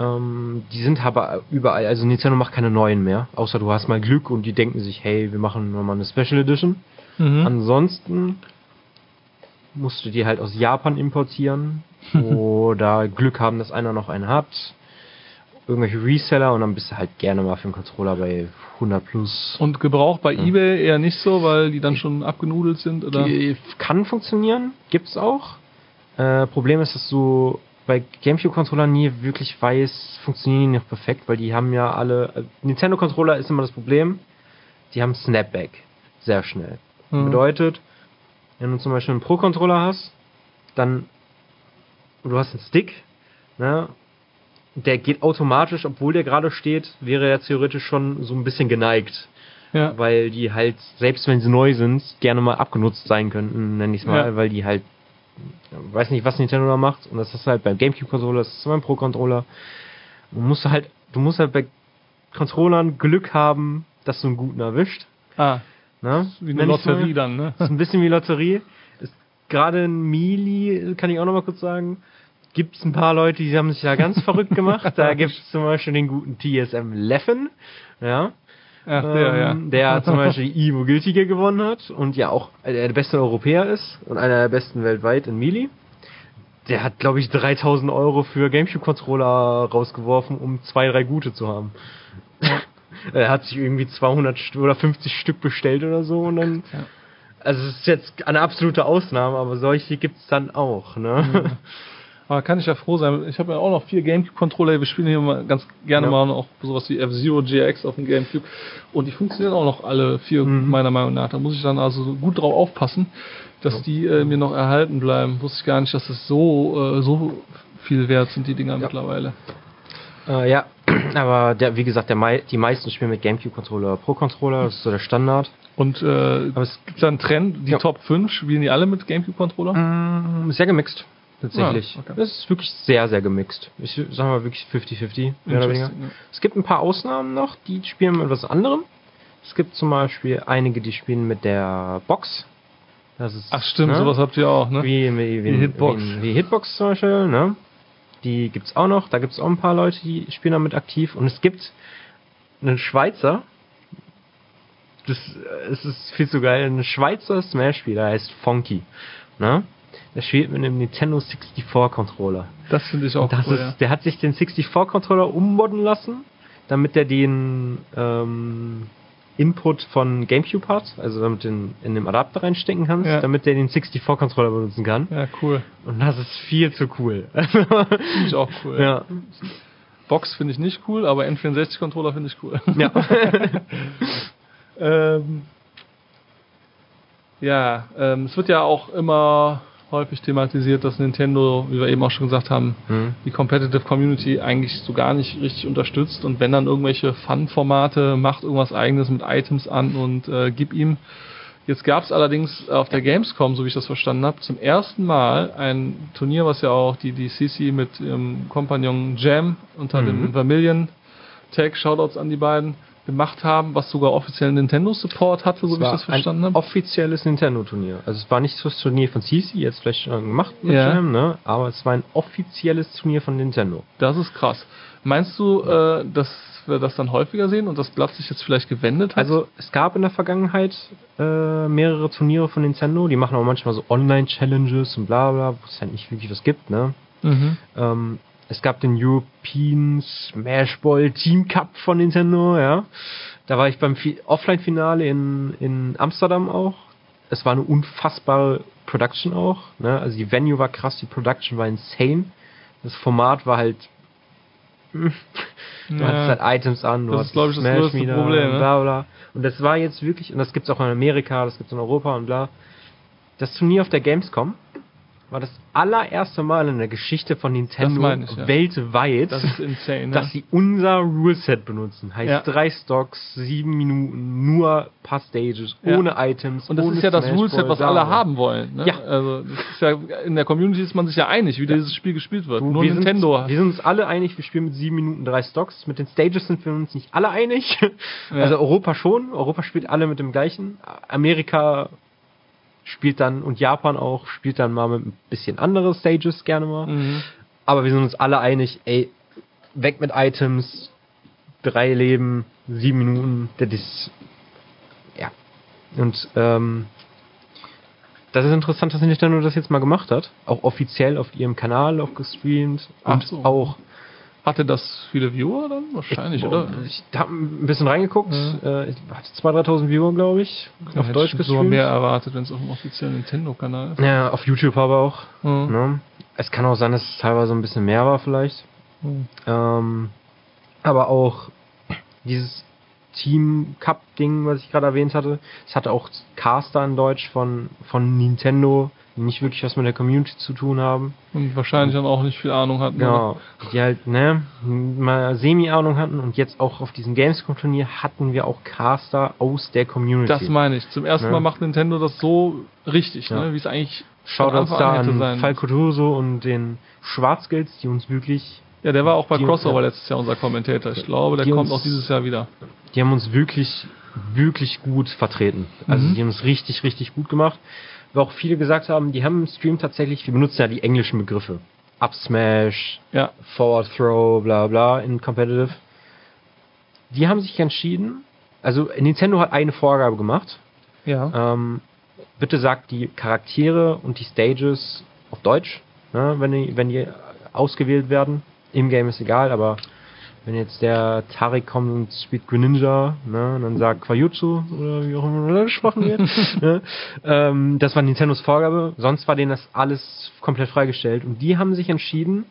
Ähm, die sind aber überall, also Nintendo macht keine neuen mehr, außer du hast mal Glück und die denken sich, hey, wir machen nochmal eine Special Edition. Mhm. Ansonsten musst du die halt aus Japan importieren oder Glück haben, dass einer noch einen hat. Irgendwelche Reseller und dann bist du halt gerne mal für einen Controller bei 100 plus. Und Gebrauch bei eBay eher nicht so, weil die dann schon abgenudelt sind, oder? Die kann funktionieren, gibt's auch. Äh, Problem ist, dass du bei Gamecube-Controllern nie wirklich weißt, funktionieren die noch perfekt, weil die haben ja alle. äh, Nintendo-Controller ist immer das Problem, die haben Snapback. Sehr schnell. Mhm. Bedeutet, wenn du zum Beispiel einen Pro-Controller hast, dann du hast einen Stick, ne, der geht automatisch, obwohl der gerade steht, wäre er theoretisch schon so ein bisschen geneigt Ja. weil die halt, selbst wenn sie neu sind, gerne mal abgenutzt sein könnten, nenne ich es mal, Ja. weil die halt, weiß nicht, was Nintendo da macht, und das ist halt beim Gamecube-Controller, das ist beim Pro-Controller. Du musst halt, du musst halt bei Controllern Glück haben, dass du einen guten erwischt. Ah, Ne? wie eine ich's mal. Lotterie dann, ne? Das ist ein bisschen wie Lotterie. Gerade in Melee, kann ich auch noch mal kurz sagen, gibt es ein paar Leute, die haben sich da ganz verrückt gemacht. Da gibt es zum Beispiel den guten TSM Leffen, ja, Ach, der, ja. ähm, der zum Beispiel Ivo Gültige gewonnen hat und ja auch der beste Europäer ist und einer der besten weltweit in Melee. Der hat, glaube ich, 3000 Euro für Gamecube-Controller rausgeworfen, um zwei, drei gute zu haben. Er hat sich irgendwie 200 St- oder 50 Stück bestellt oder so und dann. Ja. Also, es ist jetzt eine absolute Ausnahme, aber solche gibt's dann auch, ne? Aber kann ich ja froh sein. Ich habe ja auch noch vier Gamecube-Controller. Wir spielen hier mal ganz gerne Ja. mal auch sowas wie F-Zero GX auf dem Gamecube. Und die funktionieren auch noch alle vier, Mhm. meiner Meinung nach. Da muss ich dann also gut drauf aufpassen, dass die äh, mir noch erhalten bleiben. Wusste ich gar nicht, dass es so, äh, so viel wert sind, die Dinger mittlerweile. Äh, ja, aber der, wie gesagt, der die meisten spielen mit GameCube-Controller oder Pro-Controller, das ist so der Standard. Und äh, es gibt da einen Trend, die Ja. Top 5 spielen die alle mit Gamecube-Controller? Mm, sehr gemixt, tatsächlich. Ah, okay. Das ist wirklich sehr, sehr gemixt. Ich sag mal wirklich 50-50, mehr oder weniger. Ja. Es gibt ein paar Ausnahmen noch, die spielen mit etwas anderem. Es gibt zum Beispiel einige, die spielen mit der Box, Das ist, Ach stimmt, ne? sowas habt ihr auch, ne? Wie, wie, wie, Die Hitbox. Wie, wie Hitbox zum Beispiel, ne? Die gibt's auch noch. Da gibt's auch ein paar Leute, die spielen damit aktiv. Und es gibt einen Schweizer. Das äh, es ist viel zu geil. Ein Schweizer Smash-Spieler heißt Fonky. Ne? Der spielt mit einem Nintendo 64-Controller. Das finde ich auch Das cool. ist, ja. Der hat sich den 64-Controller ummodden lassen, damit er den ähm, Input von GameCube hat, also damit den in den Adapter reinstecken kannst, Ja. damit der den 64-Controller benutzen kann. Ja, cool. Und das ist viel zu cool. Finde ich auch cool. ja. Box finde ich nicht cool, aber N64-Controller finde ich cool. ja. ähm, ja, ähm, es wird ja auch immer häufig thematisiert, dass Nintendo, wie wir eben auch schon gesagt haben, Hm. die Competitive Community eigentlich so gar nicht richtig unterstützt und wenn dann irgendwelche Fun-Formate macht irgendwas eigenes mit Items an und äh, gib ihm. Jetzt gab es allerdings auf der Gamescom, so wie ich das verstanden habe, zum ersten Mal ein Turnier, was ja auch die, die CC mit ihrem Kompagnon Jam unter Mhm. dem Vermilion Tag, Shoutouts an die beiden, gemacht haben, was sogar offiziellen Nintendo-Support hatte, so wie ich das verstanden ein habe. offizielles Nintendo-Turnier. Also es war nicht das Turnier von CC, jetzt vielleicht schon gemacht mit Ja. Jam, ne? aber es war ein offizielles Turnier von Nintendo. Das ist krass. Meinst du, äh, dass wir das dann häufiger sehen und das Blatt sich jetzt vielleicht gewendet hat? Also es gab in der Vergangenheit äh, mehrere Turniere von Nintendo, die machen auch manchmal so Online-Challenges und bla bla, wo es halt nicht wirklich was gibt, ne? mhm. Ähm, es gab den European Smash Ball Team Cup von Nintendo, ja. Da war ich beim Fi- Offline-Finale in, in Amsterdam auch. Es war eine unfassbare Production auch, ne? Also die Venue war krass, die Production war insane. Das Format war halt Du hattest halt Items an, du Das ist, hattest glaub ich, das Smash größte wieder, Problem, ne? bla bla. Und das war jetzt wirklich, und das gibt's auch in Amerika, das gibt's in Europa und bla. Das Turnier auf der Gamescom war das allererste Mal in der Geschichte von Nintendo ich, ja. weltweit, Das insane. dass ne? sie unser Ruleset benutzen. Heißt Ja. drei Stocks, sieben Minuten, nur paar Stages, Ja. ohne Items. Und das ist ja das Ruleset, was alle haben wollen. Ne? Ja. Also das ist ja in der Community ist man sich ja einig, wie dieses Spiel gespielt wird. Du, Nur wir Nintendo. Sind, wir sind uns alle einig, wir spielen mit sieben Minuten drei Stocks. Mit den Stages sind wir uns nicht alle einig. Also Europa schon. Europa spielt alle mit dem gleichen. Amerika spielt dann und Japan auch spielt dann mal mit ein bisschen andere Stages gerne mal. mhm. Aber wir sind uns alle einig, ey, weg mit Items, drei Leben, sieben Minuten, das ist ja. Und ähm, das ist interessant, dass Nintendo das jetzt mal gemacht hat. Auch offiziell auf ihrem Kanal auch gestreamt. Ach Und so. auch Hatte das viele Viewer dann? Wahrscheinlich, ich, oder? Ich habe ein bisschen reingeguckt. Ja. Äh, ich hatte 2.000, 3.000 Viewer, glaube ich. Ja, auf Deutsch ich sogar gestreamt. mehr erwartet, wenn es auf dem offiziellen Nintendo-Kanal ist. Ja, auf YouTube aber auch. Mhm. Ne? Es kann auch sein, dass es teilweise ein bisschen mehr war vielleicht. Mhm. Ähm, aber auch dieses Team Cup Ding, was ich gerade erwähnt hatte, es hatte auch Caster in Deutsch von, von Nintendo, nicht wirklich was mit der Community zu tun haben. Und wahrscheinlich dann auch nicht viel Ahnung hatten. oder? Genau, die halt, ne, mal Semi-Ahnung hatten und jetzt auch auf diesem Gamescom-Turnier hatten wir auch Caster aus der Community. Das meine ich. Zum ersten Ne? Mal macht Nintendo das so richtig, Ja. ne? wie es eigentlich Schaut uns da an Falco Russo und den Schwarzgilds, die uns wirklich Ja, der war auch bei Die- Crossover ja. letztes Jahr unser Kommentator. Ich glaube, der kommt uns- auch dieses Jahr wieder. die haben uns wirklich, wirklich gut vertreten. Also Mhm. die haben es richtig, richtig gut gemacht. Weil auch viele gesagt haben, die haben im Stream tatsächlich, wir benutzen ja die englischen Begriffe. Up Smash, Ja, Forward Throw, bla bla in Competitive. Die haben sich entschieden, also Nintendo hat eine Vorgabe gemacht. ja. Ähm, bitte sagt die Charaktere und die Stages auf Deutsch, ne, wenn, die, wenn die ausgewählt werden. Im Game ist egal, aber wenn jetzt der Tarek kommt und spielt Greninja, ne, und dann sagt Quajutsu oder wie auch immer das gesprochen wird. ne, ähm, das war Nintendos Vorgabe. Sonst war denen das alles komplett freigestellt. Und die haben sich entschieden,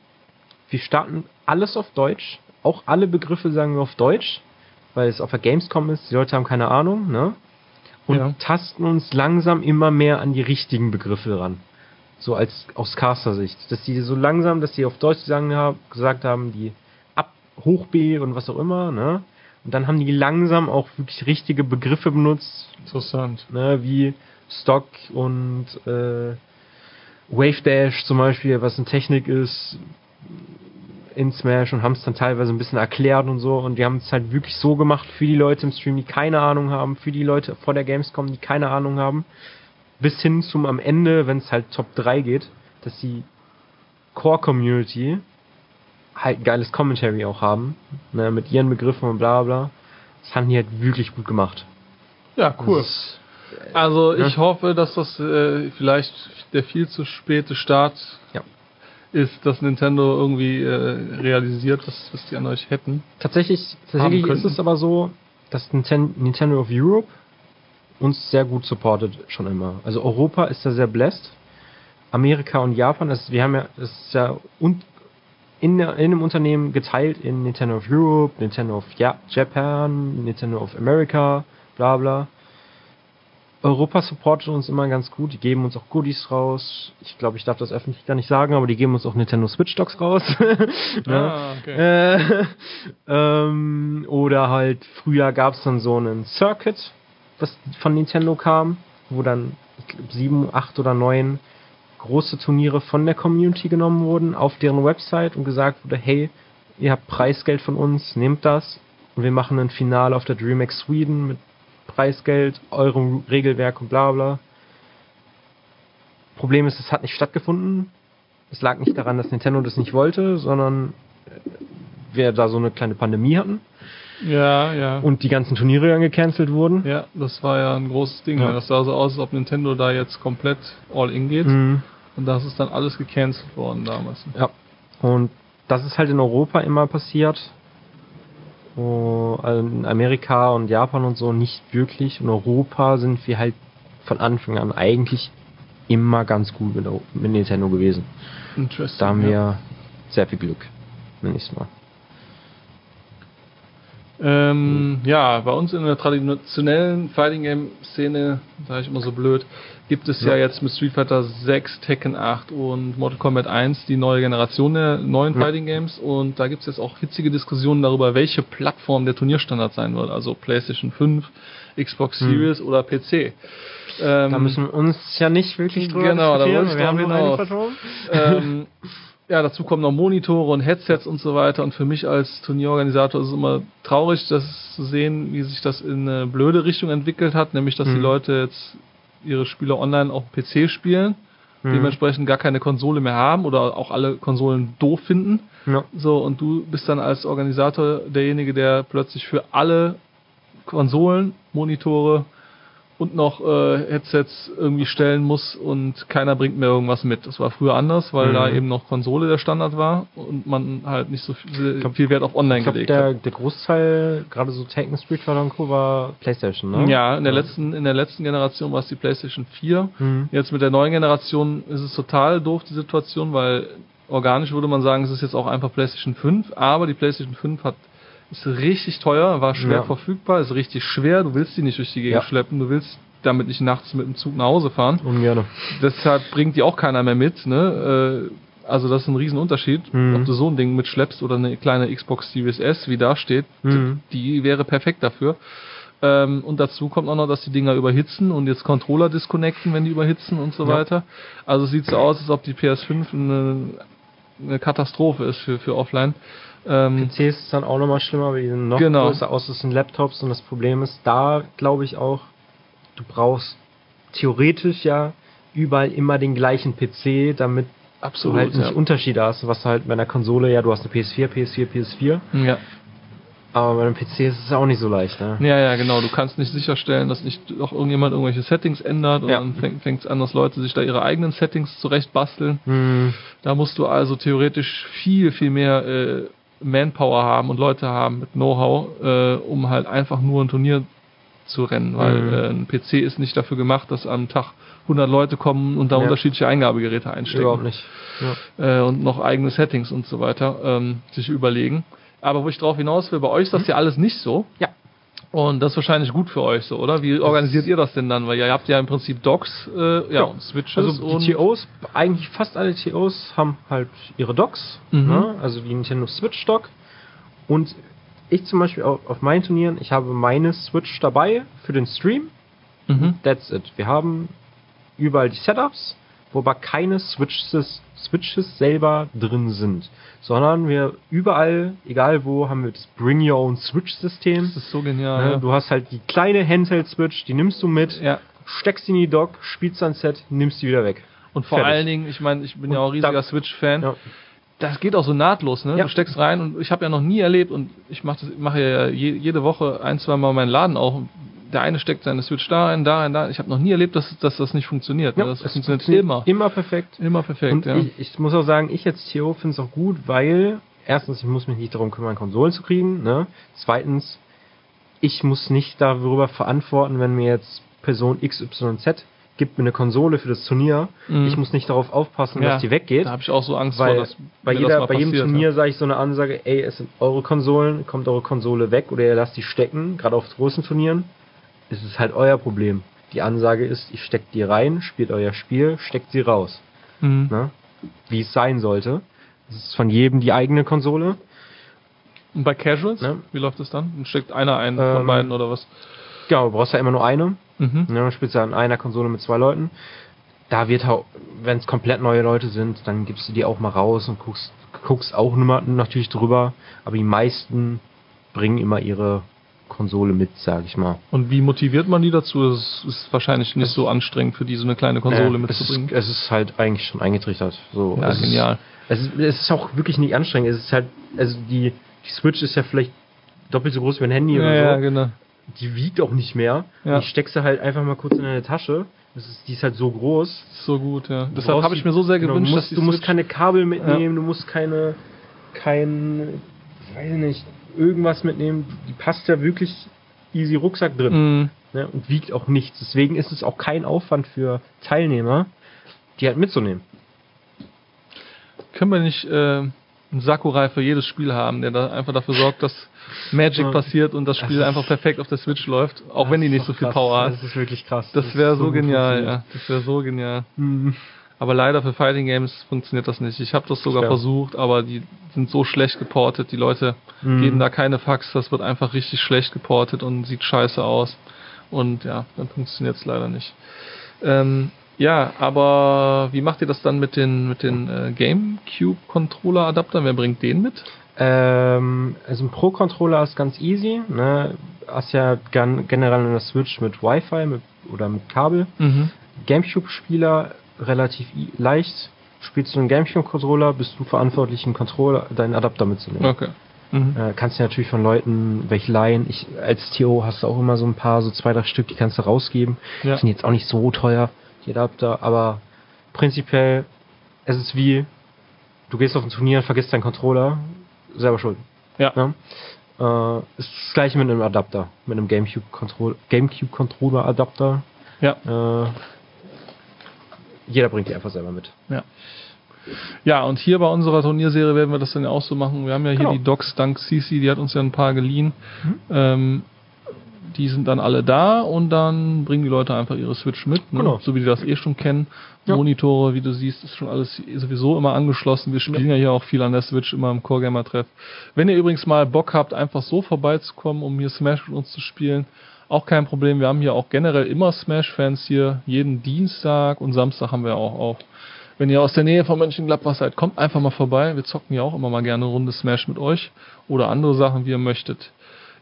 wir starten alles auf Deutsch. Auch alle Begriffe sagen wir auf Deutsch, weil es auf der Gamescom ist. Die Leute haben keine Ahnung, ne? Und Ja. tasten uns langsam immer mehr an die richtigen Begriffe ran. So als aus Caster-Sicht. Dass die so langsam, dass die auf Deutsch sagen, gesagt haben, die hoch B und was auch immer, ne? Und dann haben die langsam auch wirklich richtige Begriffe benutzt, Interessant. ne, wie Stock und äh, Wave Dash zum Beispiel, was eine Technik ist in Smash und haben es dann teilweise ein bisschen erklärt und so und die haben es halt wirklich so gemacht für die Leute im Stream, die keine Ahnung haben, für die Leute vor der Gamescom, die keine Ahnung haben, bis hin zum am Ende, wenn es halt Top 3 geht, dass die Core Community halt geiles Commentary auch haben, ne, mit ihren Begriffen und bla bla. Das haben die halt wirklich gut gemacht. Ja, cool. Ist- Also Ja. ich hoffe, dass das äh, vielleicht der viel zu späte Start Ja. ist, dass Nintendo irgendwie äh, realisiert, dass, dass die an euch hätten. Tatsächlich, tatsächlich ist es aber so, dass Ninten- Nintendo of Europe uns sehr gut supportet schon immer. Also Europa ist da sehr blessed. Amerika und Japan, das, wir haben ja, das ist ja un, in, in einem Unternehmen geteilt in Nintendo of Europe, Nintendo of ja, Japan, Nintendo of America, bla bla. Europa supportet uns immer ganz gut, die geben uns auch Goodies raus. Ich glaube, ich darf das öffentlich gar nicht sagen, aber die geben uns auch Nintendo Switch Docs raus. ne? Ah, okay. Äh, ähm, oder halt früher gab es dann so einen Circuit, was von Nintendo kam, wo dann ich glaub, sieben, acht oder neun große Turniere von der Community genommen wurden auf deren Website und gesagt wurde, hey, ihr habt Preisgeld von uns, nehmt das und wir machen ein Finale auf der DreamHack Sweden mit Preisgeld, eurem Regelwerk und bla bla. Problem ist, es hat nicht stattgefunden. Es lag nicht daran, dass Nintendo das nicht wollte, sondern wir da so eine kleine Pandemie hatten Ja, ja. und die ganzen Turniere dann gecancelt wurden. ja, das war ja ein großes Ding. Ja. Das sah so aus, als ob Nintendo da jetzt komplett all in geht. Mhm. Und das ist dann alles gecancelt worden damals. Ja. Und das ist halt in Europa immer passiert. Also in Amerika und Japan und so nicht wirklich. In Europa sind wir halt von Anfang an eigentlich immer ganz gut mit, mit Nintendo gewesen. Interesting. Da haben ja. wir sehr viel Glück. Nenn ich's mal. Ähm, ja, bei uns in der traditionellen Fighting Game Szene, sage ich immer so blöd, gibt es ja. Ja. jetzt mit Street Fighter 6, Tekken 8 und Mortal Kombat 1 die neue Generation der neuen Ja. Fighting Games und da gibt es jetzt auch hitzige Diskussionen darüber, welche Plattform der Turnierstandard sein wird, also PlayStation 5, Xbox Hm. Series oder PC. Ähm, Da müssen wir uns ja nicht wirklich drüber Genau, da diskutieren. ich wir haben hinaus. Ähm, ja, dazu kommen noch Monitore und Headsets und so weiter. Und für mich als Turnierorganisator ist es immer traurig, das zu sehen, wie sich das in eine blöde Richtung entwickelt hat, nämlich dass die Mhm. Leute jetzt ihre Spiele online auf PC spielen, Mhm. dementsprechend gar keine Konsole mehr haben oder auch alle Konsolen doof finden. Ja. So, und du bist dann als Organisator derjenige, der plötzlich für alle Konsolen, Monitore und noch äh, Headsets irgendwie stellen muss und keiner bringt mir irgendwas mit. Das war früher anders, weil Mhm. da eben noch Konsole der Standard war und man halt nicht so viel, glaub- viel Wert auf Online Ich glaube, gelegt der, hat. der Großteil, gerade so Tekken, Street Fighter und Co. war Playstation, ne? Ja, in der letzten in der letzten Generation war es die PlayStation 4. Mhm. Jetzt mit der neuen Generation ist es total doof die Situation, weil organisch würde man sagen, es ist jetzt auch einfach PlayStation 5, aber die PlayStation 5 hat ist richtig teuer, war schwer Ja. verfügbar, ist richtig schwer, du willst die nicht durch die Gegend Ja. schleppen, du willst damit nicht nachts mit dem Zug nach Hause fahren. Ungerne. Deshalb bringt die auch keiner mehr mit, ne? Äh, Also das ist ein Riesenunterschied, Mhm. ob du so ein Ding mitschleppst oder eine kleine Xbox Series S, wie da steht, Mhm. die wäre perfekt dafür. Ähm, und dazu kommt auch noch, dass die Dinger überhitzen und jetzt Controller disconnecten, wenn die überhitzen und so Ja. weiter. Also es sieht so aus, als ob die PS5 eine, eine Katastrophe ist für, für Offline. Ähm, PC ist dann auch nochmal schlimmer, weil die sind noch Genau. größer aus, sind Laptops und das Problem ist, da glaube ich auch, du brauchst theoretisch ja überall immer den gleichen PC, damit du halt nicht ja. Unterschiede hast, was halt bei einer Konsole, ja, du hast eine PS4, PS4, PS4, ja. aber bei einem PC ist es auch nicht so leicht, ne? ja, ja, genau. Du kannst nicht sicherstellen, dass nicht doch irgendjemand irgendwelche Settings ändert und Ja. dann fängt es an, dass Leute sich da ihre eigenen Settings zurecht basteln. Hm, Da musst du also theoretisch viel, viel mehr äh, Manpower haben und Leute haben mit Know-how, äh, um halt einfach nur ein Turnier zu rennen, weil Mhm. äh, ein PC ist nicht dafür gemacht, dass am Tag 100 Leute kommen und da Ja. unterschiedliche Eingabegeräte einstecken überhaupt nicht. Ja. äh, und noch eigene Settings und so weiter ähm, sich überlegen. Aber wo ich drauf hinaus will, bei euch ist das ja alles nicht so. Ja. Und das ist wahrscheinlich gut für euch so, oder? Wie organisiert ihr das denn dann? Weil ihr habt ja im Prinzip Docks, äh, ja, Ja. und Switches Also und die TOs, eigentlich fast alle TOs haben halt ihre Docks, Mhm. ne? also die Nintendo Switch Dock. Und ich zum Beispiel auf, auf meinen Turnieren, ich habe meine Switch dabei für den Stream. mhm. That's it. Wir haben überall die Setups, wo aber keine Switches, Switches selber drin sind. Sondern wir überall, egal wo, haben wir das Bring Your Own Switch System. das ist so genial. Ne? ja. Du hast halt die kleine Handheld-Switch, die nimmst du mit. Ja. steckst in die Dock, spielst dein Set, nimmst die wieder weg. Und vor Fertig. allen Dingen, ich meine, ich bin ja Und auch riesiger da- Switch-Fan. Ja. Das geht auch so nahtlos, ne? Ja. Du steckst rein und ich habe ja noch nie erlebt und ich mache das mache ja je, jede Woche ein, zwei Mal meinen Laden auf. Der eine steckt seine Switch da rein, da rein, da. Ich habe noch nie erlebt, dass, dass das nicht funktioniert. ne? Ja, das es funktioniert immer. Immer perfekt. Immer perfekt, Und ja. ich, ich muss auch sagen, ich als Theo finde es auch gut, weil erstens, ich muss mich nicht darum kümmern, Konsolen zu kriegen. Ne? Zweitens, ich muss nicht darüber verantworten, wenn mir jetzt Person XYZ gibt mir eine Konsole für das Turnier. Mhm. Ich muss nicht darauf aufpassen, Ja, dass die weggeht. Da habe ich auch so Angst Weil vor, dass bei, jeder, das bei jedem Turnier sage ich so eine Ansage, ey, es sind eure Konsolen, kommt eure Konsole weg oder ihr lasst die stecken, gerade auf großen Turnieren. Es ist halt euer Problem. Die Ansage ist, ihr steckt die rein, spielt euer Spiel, steckt sie raus. Mhm. Ne? Wie es sein sollte. Das ist von jedem die eigene Konsole. Und bei Casuals, Ne? wie läuft das dann? Dann steckt einer ein Ähm, von beiden oder was? Genau, du brauchst ja immer nur eine. Mhm. Ne? Du spielst ja an einer Konsole mit zwei Leuten. Da wird wenn es komplett neue Leute sind, dann gibst du die auch mal raus und guckst, guckst auch natürlich drüber. Aber die meisten bringen immer ihre Konsole mit, sag ich mal. Und wie motiviert man die dazu? Es ist wahrscheinlich nicht Es- so anstrengend für die, so eine kleine Konsole Äh, es, mitzubringen. ist, es ist halt eigentlich schon eingetrichtert. So, Ja, es genial. Ist, es, ist, es ist auch wirklich nicht anstrengend. Es ist halt, also die, die Switch ist ja vielleicht doppelt so groß wie ein Handy Ja, oder so. ja, genau. Die wiegt auch nicht mehr. Ja. Die steckst du halt einfach mal kurz in deine Tasche. Das ist, die ist halt so groß. So gut, ja. Du Deshalb habe ich mir so sehr genau, gewünscht, du dass musst, du musst keine Kabel mitnehmen, du musst keine, kein, weiß ich nicht, irgendwas mitnehmen. Die passt ja wirklich easy Rucksack drin Mhm. ne, und wiegt auch nichts. Deswegen ist es auch kein Aufwand für Teilnehmer, die halt mitzunehmen. Können wir nicht äh, einen Sakurai für jedes Spiel haben, der da einfach dafür sorgt, dass Magic passiert und das Das Spiel ist- einfach perfekt auf der Switch läuft, auch wenn die nicht so viel Power hat. Das ist wirklich krass. Das wäre so gut genial, ja. Das wäre so genial. Mhm. Aber leider für Fighting Games funktioniert das nicht. Ich habe das sogar Schwer. versucht, aber die sind so schlecht geportet. Die Leute Mhm. geben da keine Fax. Das wird einfach richtig schlecht geportet und sieht scheiße aus. Und ja, dann funktioniert es leider nicht. Ähm, ja, aber wie macht ihr das dann mit den mit den äh, GameCube Controller Adaptern? Wer bringt den mit? Ähm, also ein Pro-Controller ist ganz easy. Ne? Hast ja generell eine Switch mit Wi-Fi mit, oder mit Kabel. Mhm. Gamecube-Spieler relativ leicht. Spielst du einen Gamecube-Controller, bist du verantwortlich, einen Controller, deinen Adapter mitzunehmen. Okay. Mhm. Äh, kannst du natürlich von Leuten welche leihen. Ich, als TO hast du auch immer so ein paar, so zwei, drei Stück, die kannst du rausgeben. Ja. Die sind jetzt auch nicht so teuer, die Adapter, aber prinzipiell, es ist wie, du gehst auf ein Turnier und vergisst deinen Controller, selber schuld. Ja. Ne? Äh, ist das gleiche mit einem Adapter, mit einem Gamecube Controller, Gamecube Controller Adapter. Ja. Äh, jeder bringt die einfach selber mit. Ja. Ja, und hier bei unserer Turnierserie werden wir das dann ja auch so machen. Wir haben ja hier Genau. die Docs dank Cici, die hat uns ja ein paar geliehen. Ähm, die sind dann alle da und dann bringen die Leute einfach ihre Switch mit, ne? Genau. so wie die das eh schon kennen. Ja. Monitore, wie du siehst, ist schon alles sowieso immer angeschlossen. Wir spielen ja, hier auch viel an der Switch, immer im Core Gamer Treff. Wenn ihr übrigens mal Bock habt, einfach so vorbeizukommen, um hier Smash mit uns zu spielen, auch kein Problem. Wir haben hier auch generell immer Smash-Fans hier. Jeden Dienstag und Samstag haben wir auch, auch. Wenn ihr aus der Nähe von Mönchengladbach seid, kommt einfach mal vorbei. Wir zocken ja auch immer mal gerne eine Runde Smash mit euch oder andere Sachen, wie ihr möchtet.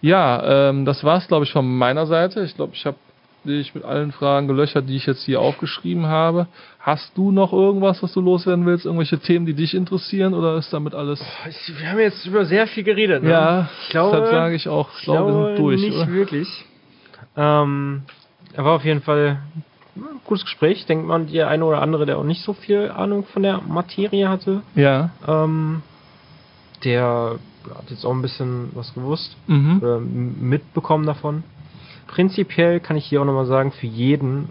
Ja, ähm, das war's, glaube ich, von meiner Seite. Ich glaube, ich habe dich mit allen Fragen gelöchert, die ich jetzt hier aufgeschrieben habe. Hast du noch irgendwas, was du loswerden willst? Irgendwelche Themen, die dich interessieren? Oder ist damit alles... Wir haben jetzt über sehr viel geredet. Ne? Ja, ich glaube, deshalb sage ich auch, ich glaube, wir sind durch. nicht Oder? wirklich. Ähm, er war auf jeden Fall ein gutes Gespräch. Denkt man, der eine oder andere, der auch nicht so viel Ahnung von der Materie hatte, Ja. ähm, der hat jetzt auch ein bisschen was gewusst Mhm. oder mitbekommen davon. Prinzipiell kann ich hier auch nochmal sagen, für jeden, äh,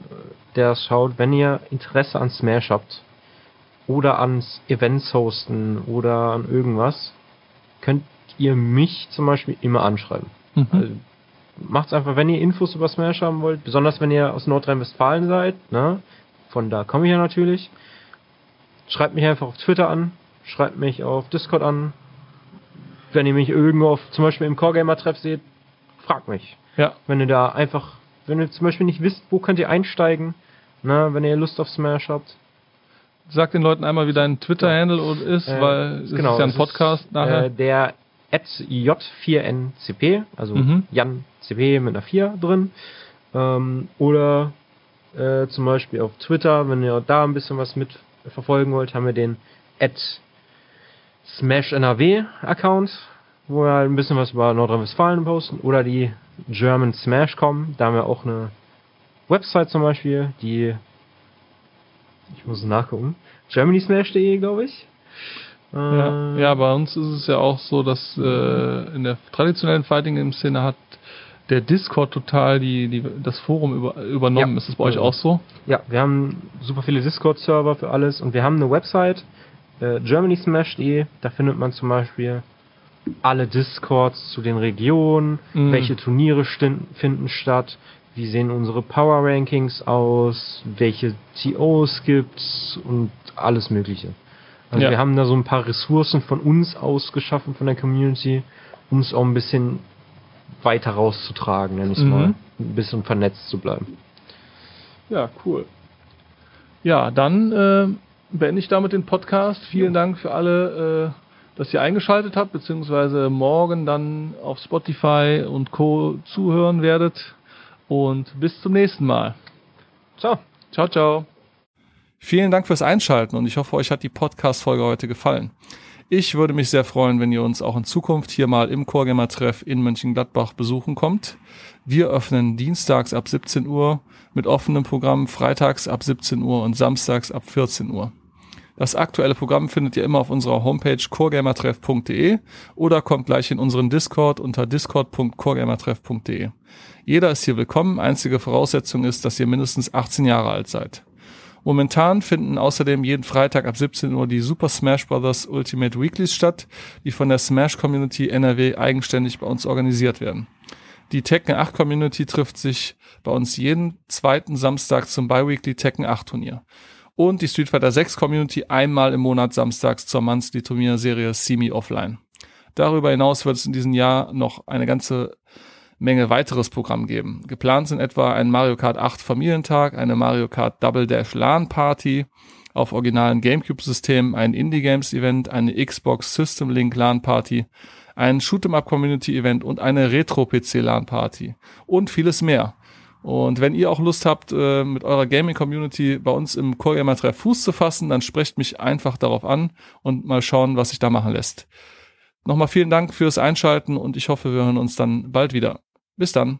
der es schaut, wenn ihr Interesse an Smash habt oder ans Events hosten oder an irgendwas, könnt ihr mich zum Beispiel immer anschreiben. Mhm. Also, macht's einfach, wenn ihr Infos über Smash haben wollt, besonders wenn ihr aus Nordrhein-Westfalen seid, ne? Von da komme ich ja natürlich. Schreibt mich einfach auf Twitter an, schreibt mich auf Discord an. Wenn ihr mich irgendwo auf, zum Beispiel im Core Gamer Treff seht, fragt mich. Ja. Wenn ihr da einfach, wenn ihr zum Beispiel nicht wisst, wo könnt ihr einsteigen, ne? Wenn ihr Lust auf Smash habt. Sag den Leuten einmal, wie dein Twitter-Handle ist, Äh, weil es genau, ist ja ein Podcast nachher. Äh, der J4NCP, also Mhm. Jan CP mit einer 4 drin. Ähm, oder Äh, zum Beispiel auf Twitter, wenn ihr da ein bisschen was mit verfolgen wollt, haben wir den at SmashNRW Account, wo wir halt ein bisschen was über Nordrhein-Westfalen posten. Oder die German Smash.com, da haben wir auch eine Website zum Beispiel, die ich muss nachgucken, germanysmash.de, glaube ich. Ja, ja, bei uns ist es ja auch so, dass äh, in der traditionellen Fighting Game Szene hat der Discord total die, die das Forum über, übernommen. Ja. Ist das bei euch auch so? Ja, wir haben super viele Discord-Server für alles und wir haben eine Website, äh, germanysmash.de, da findet man zum Beispiel alle Discords zu den Regionen, Mhm. welche Turniere finden statt, wie sehen unsere Power Rankings aus, welche TOs gibt's und alles mögliche. Also Ja. wir haben da so ein paar Ressourcen von uns aus geschaffen, von der Community, um es auch ein bisschen weiter rauszutragen, nenn ich's Mhm. mal. Ein bisschen vernetzt zu bleiben. Ja, cool. Ja, dann äh, beende ich damit den Podcast. Vielen Dank für alle, äh, dass ihr eingeschaltet habt, beziehungsweise morgen dann auf Spotify und Co. zuhören werdet. Und bis zum nächsten Mal. Ciao. Ciao, ciao. Vielen Dank fürs Einschalten und ich hoffe, euch hat die Podcast-Folge heute gefallen. Ich würde mich sehr freuen, wenn ihr uns auch in Zukunft hier mal im Chorgamer-Treff in Mönchengladbach besuchen kommt. Wir öffnen dienstags ab 17 Uhr mit offenem Programm, freitags ab 17 Uhr und samstags ab 14 Uhr. Das aktuelle Programm findet ihr immer auf unserer Homepage coregamertreff.de oder kommt gleich in unseren Discord unter discord.coregamertreff.de. Jeder ist hier willkommen. Einzige Voraussetzung ist, dass ihr mindestens 18 Jahre alt seid. Momentan finden außerdem jeden Freitag ab 17 Uhr die Super Smash Bros. Ultimate Weeklies statt, die von der Smash Community NRW eigenständig bei uns organisiert werden. Die Tekken 8 Community trifft sich bei uns jeden zweiten Samstag zum Biweekly Tekken 8 Turnier. Und die Street Fighter 6 Community einmal im Monat samstags zur Monthly Turnierserie Semi Offline. Darüber hinaus wird es in diesem Jahr noch eine ganze Menge weiteres Programm geben. Geplant sind etwa ein Mario Kart 8 Familientag, eine Mario Kart Double Dash LAN Party auf originalen Gamecube-Systemen, ein Indie Games Event, eine Xbox System Link LAN Party, ein Shoot'em Up Community Event und eine Retro PC LAN Party und vieles mehr. Und wenn ihr auch Lust habt, äh, mit eurer Gaming Community bei uns im Core Gamer Treff Fuß zu fassen, dann sprecht mich einfach darauf an und mal schauen, was sich da machen lässt. Nochmal vielen Dank fürs Einschalten und ich hoffe, wir hören uns dann bald wieder. Bis dann.